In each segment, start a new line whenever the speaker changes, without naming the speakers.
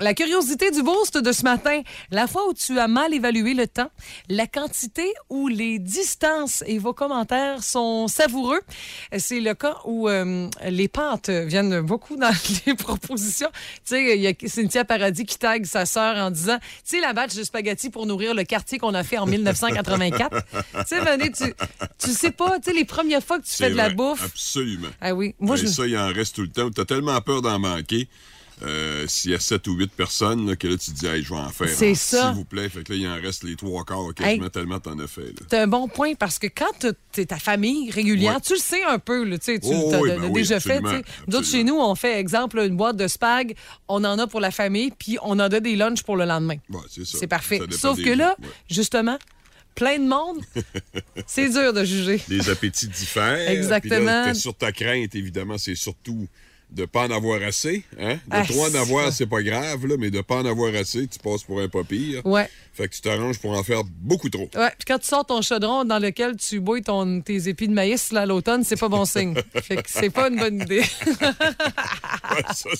La curiosité du boost de ce matin, la fois où tu as mal évalué le temps, la quantité ou les distances et vos commentaires sont savoureux. C'est le cas où euh, les pâtes viennent beaucoup dans les propositions. Tu sais, il y a Cynthia Paradis qui tague sa sœur en disant, tu sais, la batch de spaghettis pour nourrir le quartier qu'on a fait en 1984. tu sais, Mané, tu, tu sais pas, tu sais, les premières fois que tu fais de la bouffe.
Absolument.
Ah oui, moi
Et
je...
ça, il en reste tout le temps. Tu as tellement peur d'en manquer. Euh, S'il y a 7 ou 8 personnes, là, que là, tu te dis, hey, je vais en faire.
C'est ça.
S'il vous plaît. Fait que là, il en reste les trois quarts quasiment
Hey.
tellement t'en as fait.
C'est un bon point parce que quand tu es ta famille régulière,
Ouais.
tu le sais un peu, là, tu tu
Oh, oui, ben oui,
déjà fait.
absolument,
tu sais. Nous autres, chez nous, on fait, exemple, une boîte de spag, on en a pour la famille, puis on en a des lunchs pour le lendemain.
Ouais, c'est ça.
C'est parfait. Sauf que là,
ouais.
justement, plein de monde, c'est dur de juger.
Les appétits diffèrent.
Exactement.
Là, t'es sur ta crainte, évidemment, c'est surtout de pas en avoir assez. Hein? De
Ah,
trop en avoir, c'est pas grave, là, mais de pas en avoir assez, tu passes pour un pas pire.
Ouais.
Fait que tu t'arranges pour en faire beaucoup trop.
Ouais, puis quand tu sors ton chaudron dans lequel tu bouilles ton, tes épis de maïs là, à l'automne, c'est pas bon signe. fait que c'est pas une bonne idée.
Ouais, ça,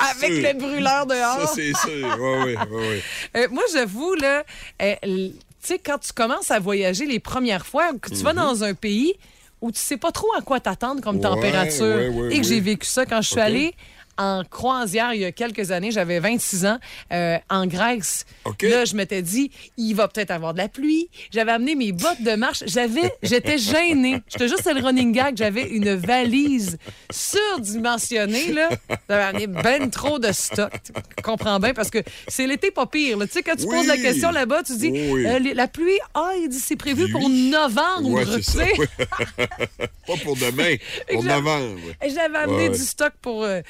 Avec
sûr.
le brûleur dehors.
Ça, c'est sûr. Oui, oui, oui.
Euh, moi, j'avoue, là, euh, tu sais, quand tu commences à voyager les premières fois, que tu vas dans un pays où tu sais pas trop à quoi t'attendre comme
Ouais,
température,
ouais, ouais,
et que j'ai vécu ça quand je suis allée en croisière il y a quelques années, j'avais 26 ans, euh, en Grèce.
OK.
Là, je m'étais dit, il va peut-être avoir de la pluie. J'avais amené mes bottes de marche. J'avais, j'étais gênée. Je te jure, c'est le running gag. J'avais une valise surdimensionnée, là. J'avais amené ben trop de stock. Tu comprends bien? Parce que c'est l'été pas pire, là. Tu sais, quand tu
Oui.
poses la question là-bas, tu dis,
Oui.
euh, la pluie, ah, il dit, c'est prévu pour novembre,
Ouais,
tu sais.
pas pour demain, pour novembre.
J'avais amené
Ouais, ouais.
du stock pour, euh,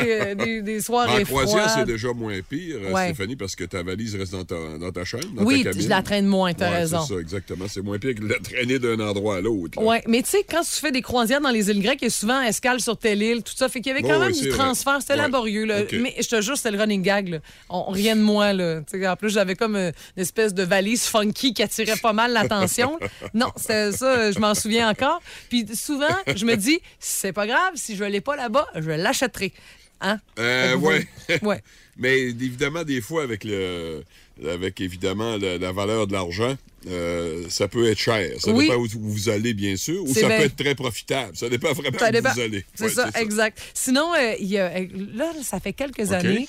euh, des, des soirées
En croisière, c'est déjà moins pire, euh,
Ouais.
Stéphanie, parce que ta valise reste dans ta, dans ta dans
Oui,
ta cabine.
je la traîne moins, t'as
Ouais,
raison.
C'est ça, exactement. C'est moins pire que de la traîner d'un endroit à l'autre.
Oui, mais tu sais, quand tu fais des croisières dans les îles grecques, il y a souvent escale sur telle île, tout ça. Fait qu'il y avait quand même
oui,
du transfert. C'était
Ouais.
laborieux, là. Mais je te jure, c'était le running gag, là. On, rien de moi, là. En plus, j'avais comme euh, une espèce de valise funky qui attirait pas mal l'attention. non, c'était ça, je m'en souviens encore. Puis souvent, je me dis, c'est pas grave, si je l'ai pas là-bas, je l'achèterai. Hein?
Euh, ouais.
ouais.
Mais évidemment, des fois, avec le avec évidemment la, la valeur de l'argent, euh, ça peut être cher. Ça
Oui.
dépend où, où vous allez, bien sûr, ou ça
bien.
peut être très profitable. Ça dépend vraiment
Ça
où
dépend.
vous allez.
C'est
Ouais,
ça, exact. Sinon, euh, y a, là, ça fait quelques années,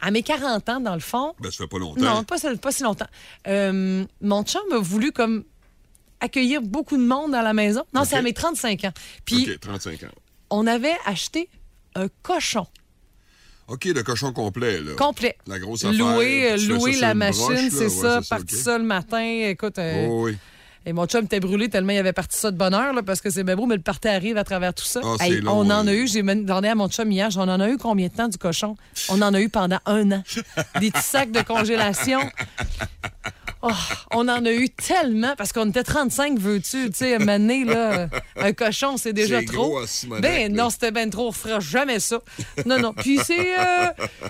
à mes 40 ans, dans le fond,
Ben, ça fait pas longtemps.
Non, pas, si- pas si longtemps. Euh, mon chum a voulu comme accueillir beaucoup de monde dans la maison. Non, c'est à mes 35 ans. Puis
OK, 35 ans.
on avait acheté un cochon
OK, le cochon complet, là.
complet.
La grosse affaire.
Louer, euh, louer
sur
la machine, c'est
Ouais,
ça.
c'est ça,
Parti ça le matin. Écoute, euh,
Oh, oui.
et mon chum était brûlé tellement il avait parti ça de bonne heure, là, parce que c'est bien beau, mais le party arrive à travers tout ça.
Long,
on en a eu, j'ai demandé à mon chum hier, on en a eu combien de temps du cochon? On en a eu pendant un an. Des petits sacs de congélation. Oh, on en a eu tellement, parce qu'on était 35, veux-tu, tu sais, mané, là, un cochon, c'est déjà trop.
gros Simonac,
ben
là.
non, c'était ben trop, on fera jamais ça. Non, non. Puis c'est euh,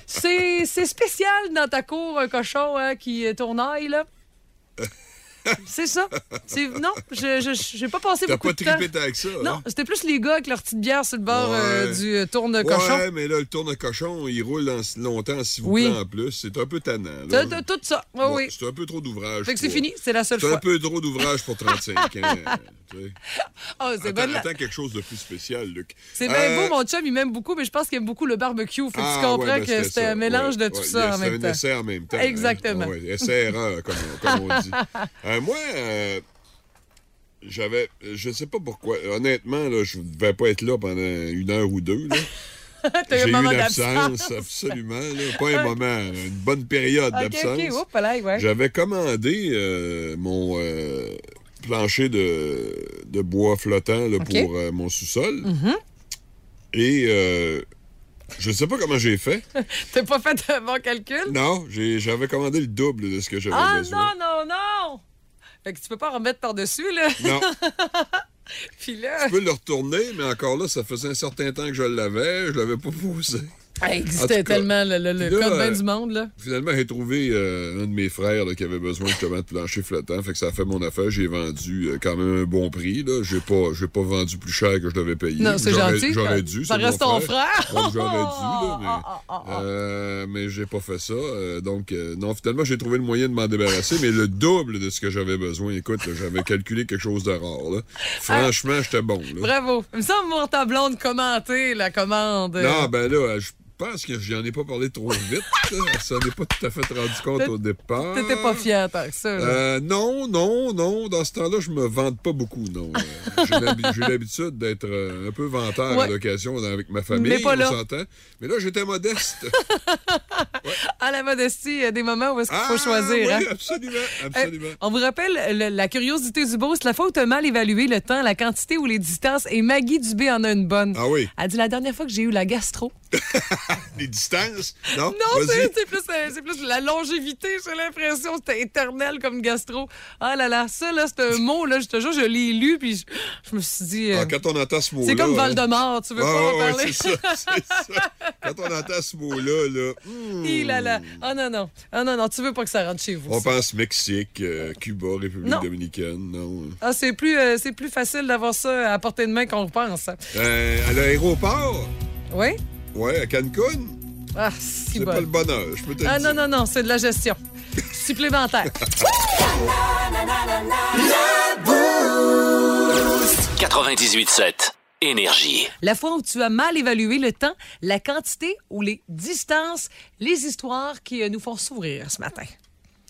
c'est c'est spécial dans ta cour, un cochon hein, qui tournaille, là. C'est ça. C'est- Non, je j'ai pas passé
T'as
beaucoup
pas
de temps.
trippé avec ça,
Non,
hein?
c'était plus les gars avec leur petite bière sur le bord euh, du euh, tourne-cochon.
Ouais, mais là, le tourne-cochon, il roule en- longtemps, s'il vous
Oui.
plaît, en plus. C'est un peu tannant. là.
T'as- t'as tout ça. Oui,
Ouais,
oui.
C'est un peu trop d'ouvrage.
Fait que c'est fini, c'est la seule
C'est un
fois.
peu trop d'ouvrage pour 35 ans. tu sais.
Ah, c'est bonne.
attends quelque chose de plus spécial, Luc.
C'est bien
Euh,
beau, mon chum, il m'aime beaucoup, mais je pense qu'il aime beaucoup le barbecue. Fait que
ah,
tu comprends
ouais, ben,
que c'était un mélange de tout ça en
c'est
même
un
temps.
essai en même temps. hein.
Exactement.
Essai-erreur, comme on dit. Euh, moi, euh, j'avais... Je sais pas pourquoi. Honnêtement, là, je ne devais pas être là pendant une heure ou deux. là. J'ai
un
eu
moment
une
d'absence.
absence, absolument. là. Pas un moment, une bonne période d'absence.
Ouais.
J'avais commandé euh, mon euh, plancher de, de bois flottant là.
Mm-hmm.
pour euh, mon sous-sol. Et euh, je sais pas comment j'ai fait.
T'as pas fait un bon calcul?
Non, j'avais commandé le double de ce que j'avais
Ah
besoin.
non, non, non! Fait que tu peux pas remettre par-dessus, là.
Non,
Puis là,
je peux le retourner, mais encore là, ça faisait un certain temps que je l'avais. Je l'avais pas posé.
Ah, existait
cas,
tellement le, le- le
puis là,
code
euh,
du monde, là.
Finalement, j'ai trouvé euh, un de mes frères là, qui avait besoin justement de plancher flottant. Fait que ça a fait mon affaire. J'ai vendu euh, quand même un bon prix. Là. J'ai pas, pas vendu plus cher que je l'avais payé.
Non, c'est gentil.
J'aurais dû.
Ça
c'est mon
reste ton frère.
J'aurais dû, là, mais, euh, mais j'ai pas fait ça. Euh, donc, non, finalement, j'ai trouvé le moyen de m'en débarrasser, mais le double de ce que j'avais besoin. Écoute, j'avais calculé quelque chose de rare. Là. Franchement, j'étais bon. Là.
Bravo. Il me semble voir ta blonde commenter la commande.
Non, ben là, je pense que j'en ai pas parlé trop vite. Ça n'est pas tout à fait rendu compte au départ.
T'étais pas fier tant que ça.
Euh, non, non, non. Dans ce temps-là, je me vante pas beaucoup, non. Euh, j'ai l'habi- J'ai l'habitude d'être euh, un peu vanteur
Ouais.
à l'occasion avec ma famille,
Mais pas là.
on. Mais là, j'étais modeste.
À la modestie, il y a des moments où est-ce qu'il faut
Ah,
choisir.
oui,
hein?
absolument,
Euh,
absolument.
on vous rappelle le- la curiosité du beau, c'est la as mal évalué le temps, la quantité ou les distances. Et Maggie Dubé en a une bonne.
Ah oui,
Elle dit la dernière fois que j'ai eu la gastro.
les distances, non?
Non, c'est plus, euh, plus la longévité, j'ai l'impression. C'était éternel comme gastro. Ah là là, ça, là, c'est un mot, là, je te jure, je l'ai lu, puis je, je me suis dit. euh,
Ah, quand on entend ce mot-là...
c'est comme
hein.
Voldemort, tu veux
Ah,
pas en
ouais,
parler?
c'est ça, ça. Quand on entend ce mot-là, là, hmm,
là là. Ah non, non. Ah non, non, tu veux pas que ça rentre chez vous.
on
ça.
pense Mexique, euh, Cuba, République
Non.
dominicaine, non.
Ah, c'est plus, euh, c'est plus facile d'avoir ça à portée de main qu'on pense. hein.
Euh, à l'aéroport,
Oui?
Ouais, à Cancun,
Ah, si
c'est
bon.
pas le bonheur, je peux te
Ah non, non, non, c'est de la gestion. Supplémentaire.
98.7 Énergie.
La fois où tu as mal évalué le temps, la quantité ou les distances, les histoires qui euh, nous font sourire ce matin.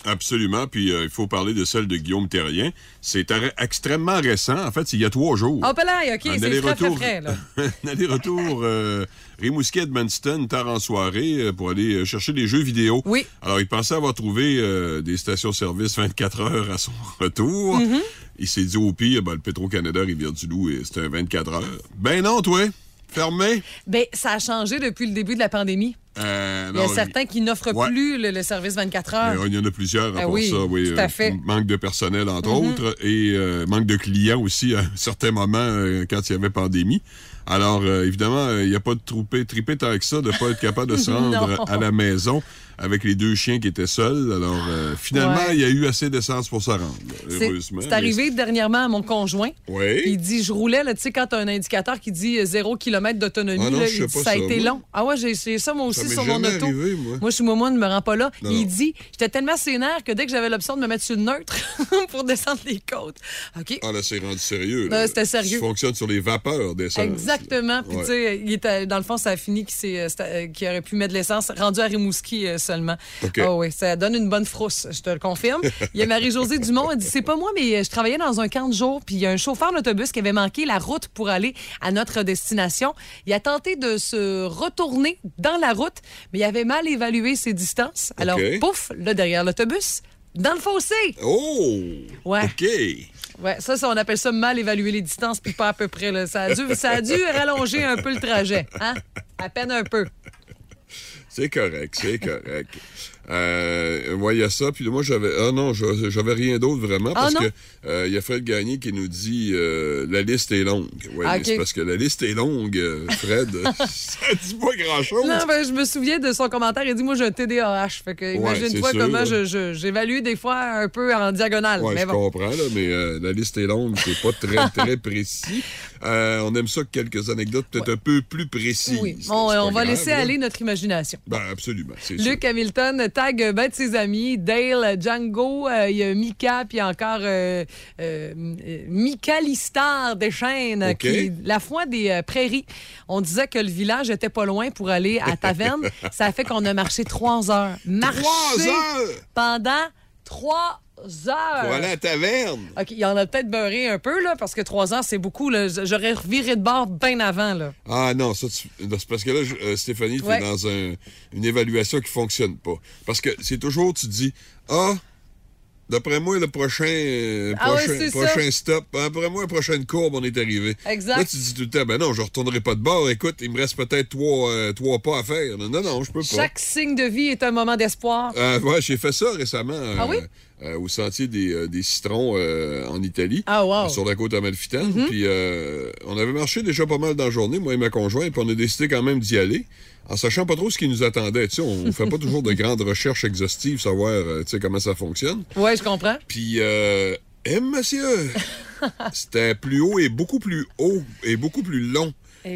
Absolument. Puis euh, il faut parler de celle de Guillaume Terrien. C'est extrêmement récent. En fait, il y a trois jours.
Oh, là, OK, c'est
aller-retour.
frais, là.
un aller-retour euh, Rimouski Edmundston, tard en soirée, euh, pour aller chercher des jeux vidéo.
Oui.
Alors, il pensait avoir trouvé euh, des stations-service 24 heures à son retour.
Mm-hmm.
Il s'est dit au pire, ben, le Petro-Canada Rivière-du-Loup, et c'était un 24 heures. Ben non, toi, fermé.
Ben, ça a changé depuis le début de la pandémie.
Euh,
Il y a certains qui n'offrent
Ouais.
plus le, le service 24 heures.
Il y en a plusieurs à
Ah oui,
ça, oui.
tout à
euh,
fait.
Manque de personnel, entre autres, et euh, manque de clients aussi à un certain moment euh, quand il y avait pandémie. Alors, évidemment, il n'y a pas de troupé, tripé tant que ça de ne pas être capable de se rendre à la maison avec les deux chiens qui étaient seuls. Alors, euh, finalement,
Ouais.
il y a eu assez d'essence pour se rendre,
C'est
heureusement.
c'est arrivé dernièrement à mon conjoint.
Oui.
Il dit, je roulais, tu sais, quand tu as un indicateur qui dit euh, 0 km d'autonomie,
Ah
ça a
ça,
été
moi.
long. Ah ouais, j'ai ça moi aussi
Ça
sur mon auto.
arrivé, moi.
je suis moi, ne me rends pas là.
Non,
il
non.
dit, j'étais tellement sénère que dès que j'avais l'option de me mettre sur le neutre pour descendre les côtes. OK.
Ah là, c'est rendu sérieux.
C'était sérieux.
Ça fonctionne sur les vapeurs d'essence.
Exactement. Puis,
Ouais.
tu sais, dans le fond, ça a fini qu'il euh, euh, qu'il aurait pu mettre de l'essence rendu à Rimouski euh, seulement. Ah oui, ça donne une bonne frousse, je te le confirme. Il y a Marie-Josée Dumont, elle dit C'est pas moi, mais euh, je travaillais dans un camp de jour, puis il y a un chauffeur d'autobus qui avait manqué la route pour aller à notre destination. Il a tenté de se retourner dans la route, mais il avait mal évalué ses distances. Alors,
OK.
pouf, là, derrière l'autobus, dans le fossé.
Oh!
Ouais.
OK.
Ouais, ça, ça, on appelle ça mal évaluer les distances, puis pas à peu près. Là. Ça, a dû, ça a dû rallonger un peu le trajet. Hein? À peine un peu.
C'est correct, c'est correct. Euh, ouais, il y a ça. Puis moi, j'avais. Ah non, je- j'avais rien d'autre vraiment.
Ah
Parce que euh, y a Fred Gagné qui nous dit euh, la liste est longue. Ouais,
Ah,
c'est parce que la liste est longue, euh, Fred. ça dit pas grand-chose.
Non, ben, je me souviens de son commentaire. Il dit Moi, j'ai un TDAH. Fait que imagine-toi
c'est sûr,
comment
là.
je- je- j'évalue des fois un peu en diagonale.
Ouais,
mais
je
bon.
comprends, là, mais la liste est longue, c'est pas très, très précis. On aime ça que quelques anecdotes peut-être un peu plus précises.
Oui, on, va
grave,
laisser
là.
aller notre imagination.
Ben, absolument, c'est sûr.
Luc Hamilton tag ben de ses amis, Dale, Django, euh, il y a Mika, puis encore euh, euh, euh, Mika Listar des Chênes, qui est la foi des euh, prairies. On disait que le village était pas loin pour aller à Taverne. Ça a fait qu'on a marché trois heures. Marché
Trois heures
pendant trois heures.
pour aller à la taverne.
OK, il en a peut-être beurré un peu, là, parce que trois heures, c'est beaucoup. J'aurais reviré de bord bien avant, là.
Ah non, ça, c'est parce que là, je- euh, Stéphanie, tu
Ouais.
es dans un- une évaluation qui fonctionne pas. Parce que c'est toujours, tu dis, ah, d'après moi, le prochain, euh,
Ah
prochain, stop, après moi, la prochaine courbe, on est arrivé.
Exact.
Là, tu dis tout le temps, ben non, je retournerai pas de bord. Écoute, il me reste peut-être trois, euh, trois pas à faire. Non, non, je peux pas.
Chaque signe de vie est un moment d'espoir.
Euh, ouais, j'ai fait ça récemment.
Ah oui?
euh, au sentier des, euh, des citrons euh, en Italie.
Ah, wow. Mm-hmm.
Sur la côte amalfitaine. Puis euh, on avait marché déjà pas mal dans la journée, moi et ma conjointe, puis on a décidé quand même d'y aller. En sachant pas trop ce qui nous attendait. Tu sais, on fait pas toujours de grandes recherches exhaustives, savoir euh, tu sais, comment ça fonctionne.
Ouais, je comprends.
Puis, euh, eh, monsieur, c'était plus haut et beaucoup plus haut et beaucoup plus long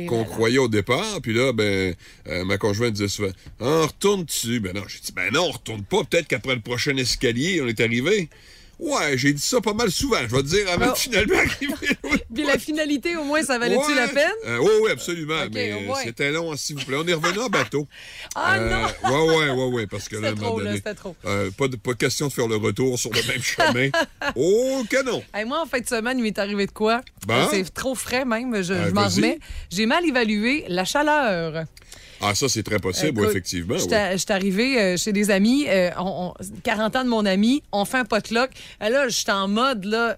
qu'on croyait au départ. Puis là, ben, euh, ma conjointe disait souvent, ah, on retourne dessus. Ben non, j'ai dit, ben non, on retourne pas. Peut-être qu'après le prochain escalier, on est arrivé. Ouais, j'ai dit ça pas mal souvent, je vais te dire, avant
Oh.
de finalement arriver.
Puis la finalité, au moins, ça valait-tu
Ouais.
la peine?
Euh, oui, oui, absolument. Mais euh, c'était long, s'il vous plaît. On est revenu en bateau.
Ah
Euh,
non!
Ouais, ouais, ouais, ouais, parce que là, à un
C'était
moment
trop, là,
donné,
trop.
euh, pas, de, pas question de faire le retour sur le même chemin. Oh, canon!
Hey, moi, en fin de semaine, il m'est arrivé de quoi? Euh, C'est trop frais même, je, je m'en remets. J'ai mal évalué la chaleur.
Ah, ça, c'est très possible, oui,
Écoute,
effectivement. oui.
J'étais arrivée euh, chez des amis, euh, on- on- 40 ans de mon ami, on fait un potluck. Et là, j'étais en mode, là,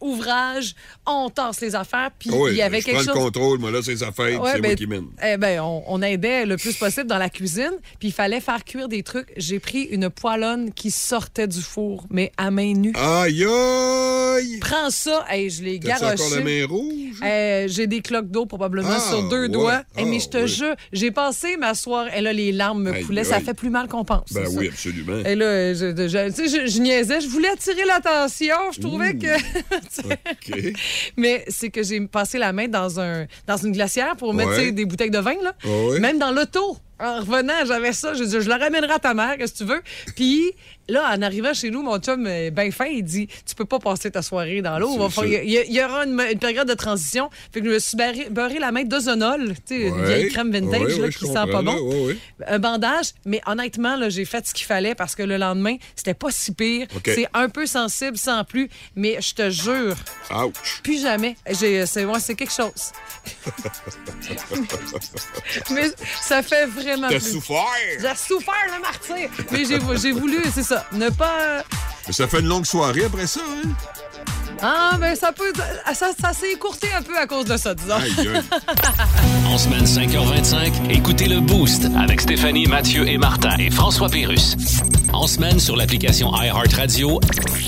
ouvrage, on tasse les affaires, puis
oui,
il y avait
je
quelque
prends
chose...
le contrôle, moi, là, c'est
Ouais,
c'est
ben,
moi qui mène.
eh ben, on, on aidait le plus possible dans la cuisine, puis il fallait faire cuire des trucs. J'ai pris une poêlonne qui sortait du four, mais à main nue.
Aïe, aïe!
Prends ça, hey, je l'ai
encore la
garoché.
main rouge?
Euh, j'ai des cloques d'eau probablement
Ah,
sur deux
ouais.
doigts. Eh,
Ah,
mais je te jure, j'ai passé ma soirée. Et là, les larmes me
Aïe,
coulaient. Ça
aïe.
fait plus mal qu'on pense.
Ben oui,
ça.
absolument.
Et là, je, je- tu sais, je- je niaisais. Je voulais attirer l'attention. Je trouvais que. Mais c'est que j'ai passé la main dans, un, dans une glacière pour mettre
Ouais.
des bouteilles de vin. Là.
Ouais?
Même dans l'auto. En revenant, j'avais ça. Je dis, je la ramènerai à ta mère, qu'est-ce que tu veux? Puis là, en arrivant chez nous, mon chum, ben fin, il dit Tu peux pas passer ta soirée dans l'eau. Il y, aura une, une période de transition. Fait que je me suis barré- beurré la main d'ozonol, tu sais, une vieille crème vintage
Ouais,
là,
ouais,
qui sent pas bon. Un bandage, mais honnêtement, là, j'ai fait ce qu'il fallait parce que le lendemain, c'était pas si pire. C'est un peu sensible sans plus, mais je te jure,
Ouch!
plus jamais. J'ai- C'est c'est quelque chose. mais ça fait vraiment
T'as
plus.
souffert!
J'ai souffert le martyr, mais j'ai j'ai voulu, c'est ça, ne pas.
Mais ça fait une longue soirée après ça, hein?
Ah, ben ça peut. Ça, ça s'est écourté un peu à cause de ça, disons.
Aïe, aïe.
En semaine 5h25, écoutez le Boost avec Stéphanie, Mathieu et Martin et François Pérus. En semaine sur l'application iHeartRadio,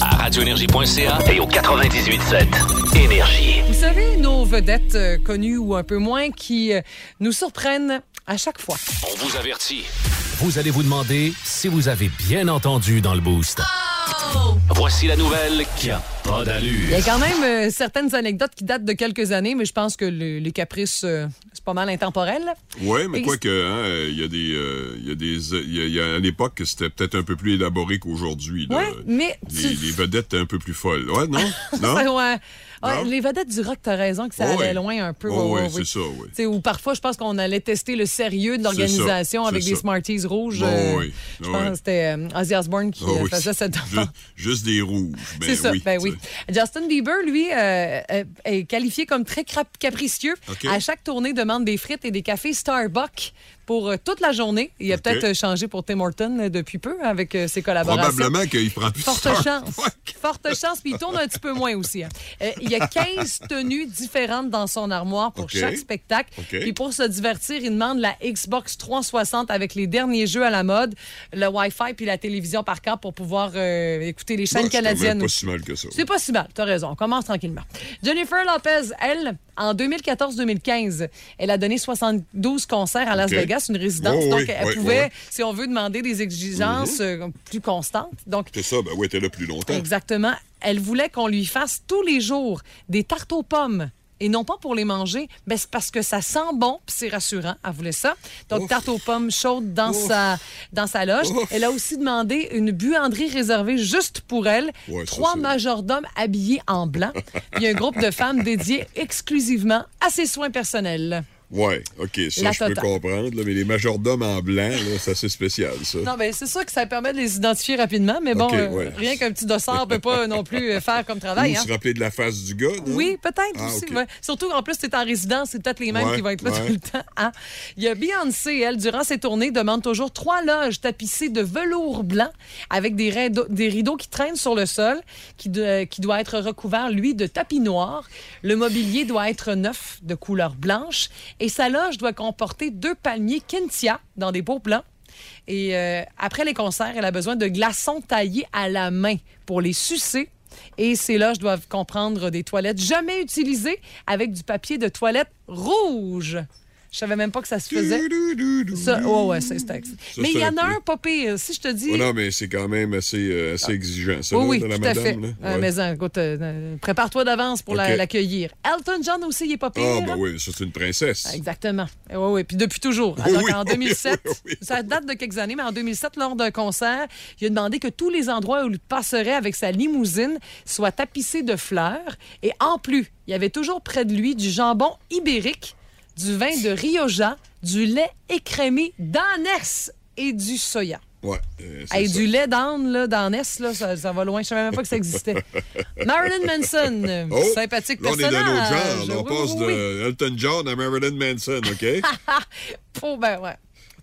à radioénergie.ca et au 98.7 Énergie.
Vous savez, nos vedettes euh, connues ou un peu moins qui euh, nous surprennent à chaque fois.
On vous avertit. Vous allez vous demander si vous avez bien entendu dans le Boost. Voici la nouvelle qui a pas
Il y
d'allure.
a quand même euh, certaines anecdotes qui datent de quelques années, mais je pense que le- les caprices, euh, c'est pas mal intemporel.
Ouais, mais
Et-
quoi que, hein, euh, il y a des, euh, il y a des, il y a- il y a à l'époque que c'était peut-être un peu plus élaboré qu'aujourd'hui.
Ouais, mais tu-
Les, les vedettes étaient un peu plus folles. Ouais, non? Non?
Ouais,
Non?
les vedettes du rock, t'as raison que ça
Ouais,
allait loin un peu.
Ouais,
ouais,
ouais, c'est
oui.
ça, oui.
Ou parfois, je pense qu'on allait tester le sérieux de
ça,
l'organisation avec des
ça.
Smarties rouges. Euh,
oui,
Je pense que c'était euh, Ozzy Osbourne qui
Ah
euh,
oui.
faisait cette
Juste, juste des rouges. Ben
C'est ça,
oui,
ben oui. Justin Bieber, lui, euh, est qualifié comme très capricieux. À chaque tournée, demande des frites et des cafés Starbucks pour euh, toute la journée. Il a peut-être euh, changé pour Tim Horton euh, depuis peu avec ses collaborations.
Probablement qu'il prend plus
Forte chance. Forte chance, puis il tourne un petit peu moins aussi. hein. Euh, il y a 15 tenues différentes dans son armoire pour chaque spectacle.
OK.
Puis pour se divertir, il demande la Xbox 360 avec les derniers jeux à la mode, le Wi-Fi puis la télévision par câble pour pouvoir euh, écouter les chaînes
Bah, c'est
canadiennes.
pas si mal que ça.
C'est pas si mal, t'as raison. On commence tranquillement. Jennifer Lopez, elle, en 2014-2015, elle a donné 72 concerts à Las. Vegas, une résidence.
Oh,
donc,
oui,
elle
oui,
pouvait,
oui.
si on veut, demander des exigences euh, plus constantes. Donc,
C'est ça, ben oui, t'es là plus longtemps.
Exactement. Elle voulait qu'on lui fasse tous les jours des tartes aux pommes. Et non pas pour les manger, mais c'est parce que ça sent bon, puis c'est rassurant. Elle voulait ça. Donc,
Ouf.
tarte aux pommes chaude dans,
Ouf.
sa, dans sa loge.
Ouf.
Elle a aussi demandé une buanderie réservée juste pour elle.
Ouais,
Trois majordomes habillés en blanc. Il y a un groupe de femmes dédié exclusivement à ses soins personnels.
Ouais, OK, ça,
La
je peux comprendre. là, mais les majordomes en blanc, c'est assez spécial, ça.
Non, ben c'est sûr que ça permet de les identifier rapidement, mais bon, euh,
ouais.
rien qu'un petit dossard peut pas non plus euh, faire comme travail.
Ou
hein.
se rappeler de la face du gars, non?
Oui, peut-être
Ah,
aussi. Ouais. Surtout en plus, tu es en résidence, c'est peut-être les mêmes
Ouais,
qui vont être là tout le temps. hein. Il y a Beyoncé, elle, durant ses tournées, demande toujours trois loges tapissées de velours blanc avec des rideaux, des rideaux qui traînent sur le sol, qui, de- qui doit être recouvert, lui, de tapis noirs. Le mobilier doit être neuf, de couleur blanche. Et sa loge doit comporter deux palmiers Kentia dans des pots blancs. Et euh, après les concerts, elle a besoin de glaçons taillés à la main pour les sucer. Et ces loges doivent comprendre des toilettes jamais utilisées avec du papier de toilette rouge. Je savais même pas que ça se faisait. Ça, ouais, ouais, c'est Mais il y en a
un
pas pire. Si je te dis.
Oh non, mais c'est quand même assez, euh, assez exigeant, ça,
Oui,
là,
oui, tout à fait.
Ouais.
mais hein, écoute, euh, prépare-toi d'avance pour l'accueillir. Elton John aussi, il est pas pire.
Ah, ben oui, ça, c'est une princesse.
Exactement. Oui, oui. Puis depuis toujours.
Oui,
Alors
oui,
en
oui,
2007,
oui, oui.
ça date de quelques années, mais en 2007, lors d'un concert, il a demandé que tous les endroits où il passerait avec sa limousine soient tapissés de fleurs. Et en plus, il y avait toujours près de lui du jambon ibérique, du vin de Rioja, du lait écrémé d'ânesse et du soya.
Ouais, euh,
Hey,
ça.
du lait d'âne d'ânesse, là, ça, ça va loin. Je savais même pas que ça existait. Marilyn Manson, euh,
Oh,
sympathique
là, on est d'un
personnage.
autre genre. là, on
Oui,
passe
oui,
de Elton John à Marilyn Manson, OK?
Pour, ben ouais.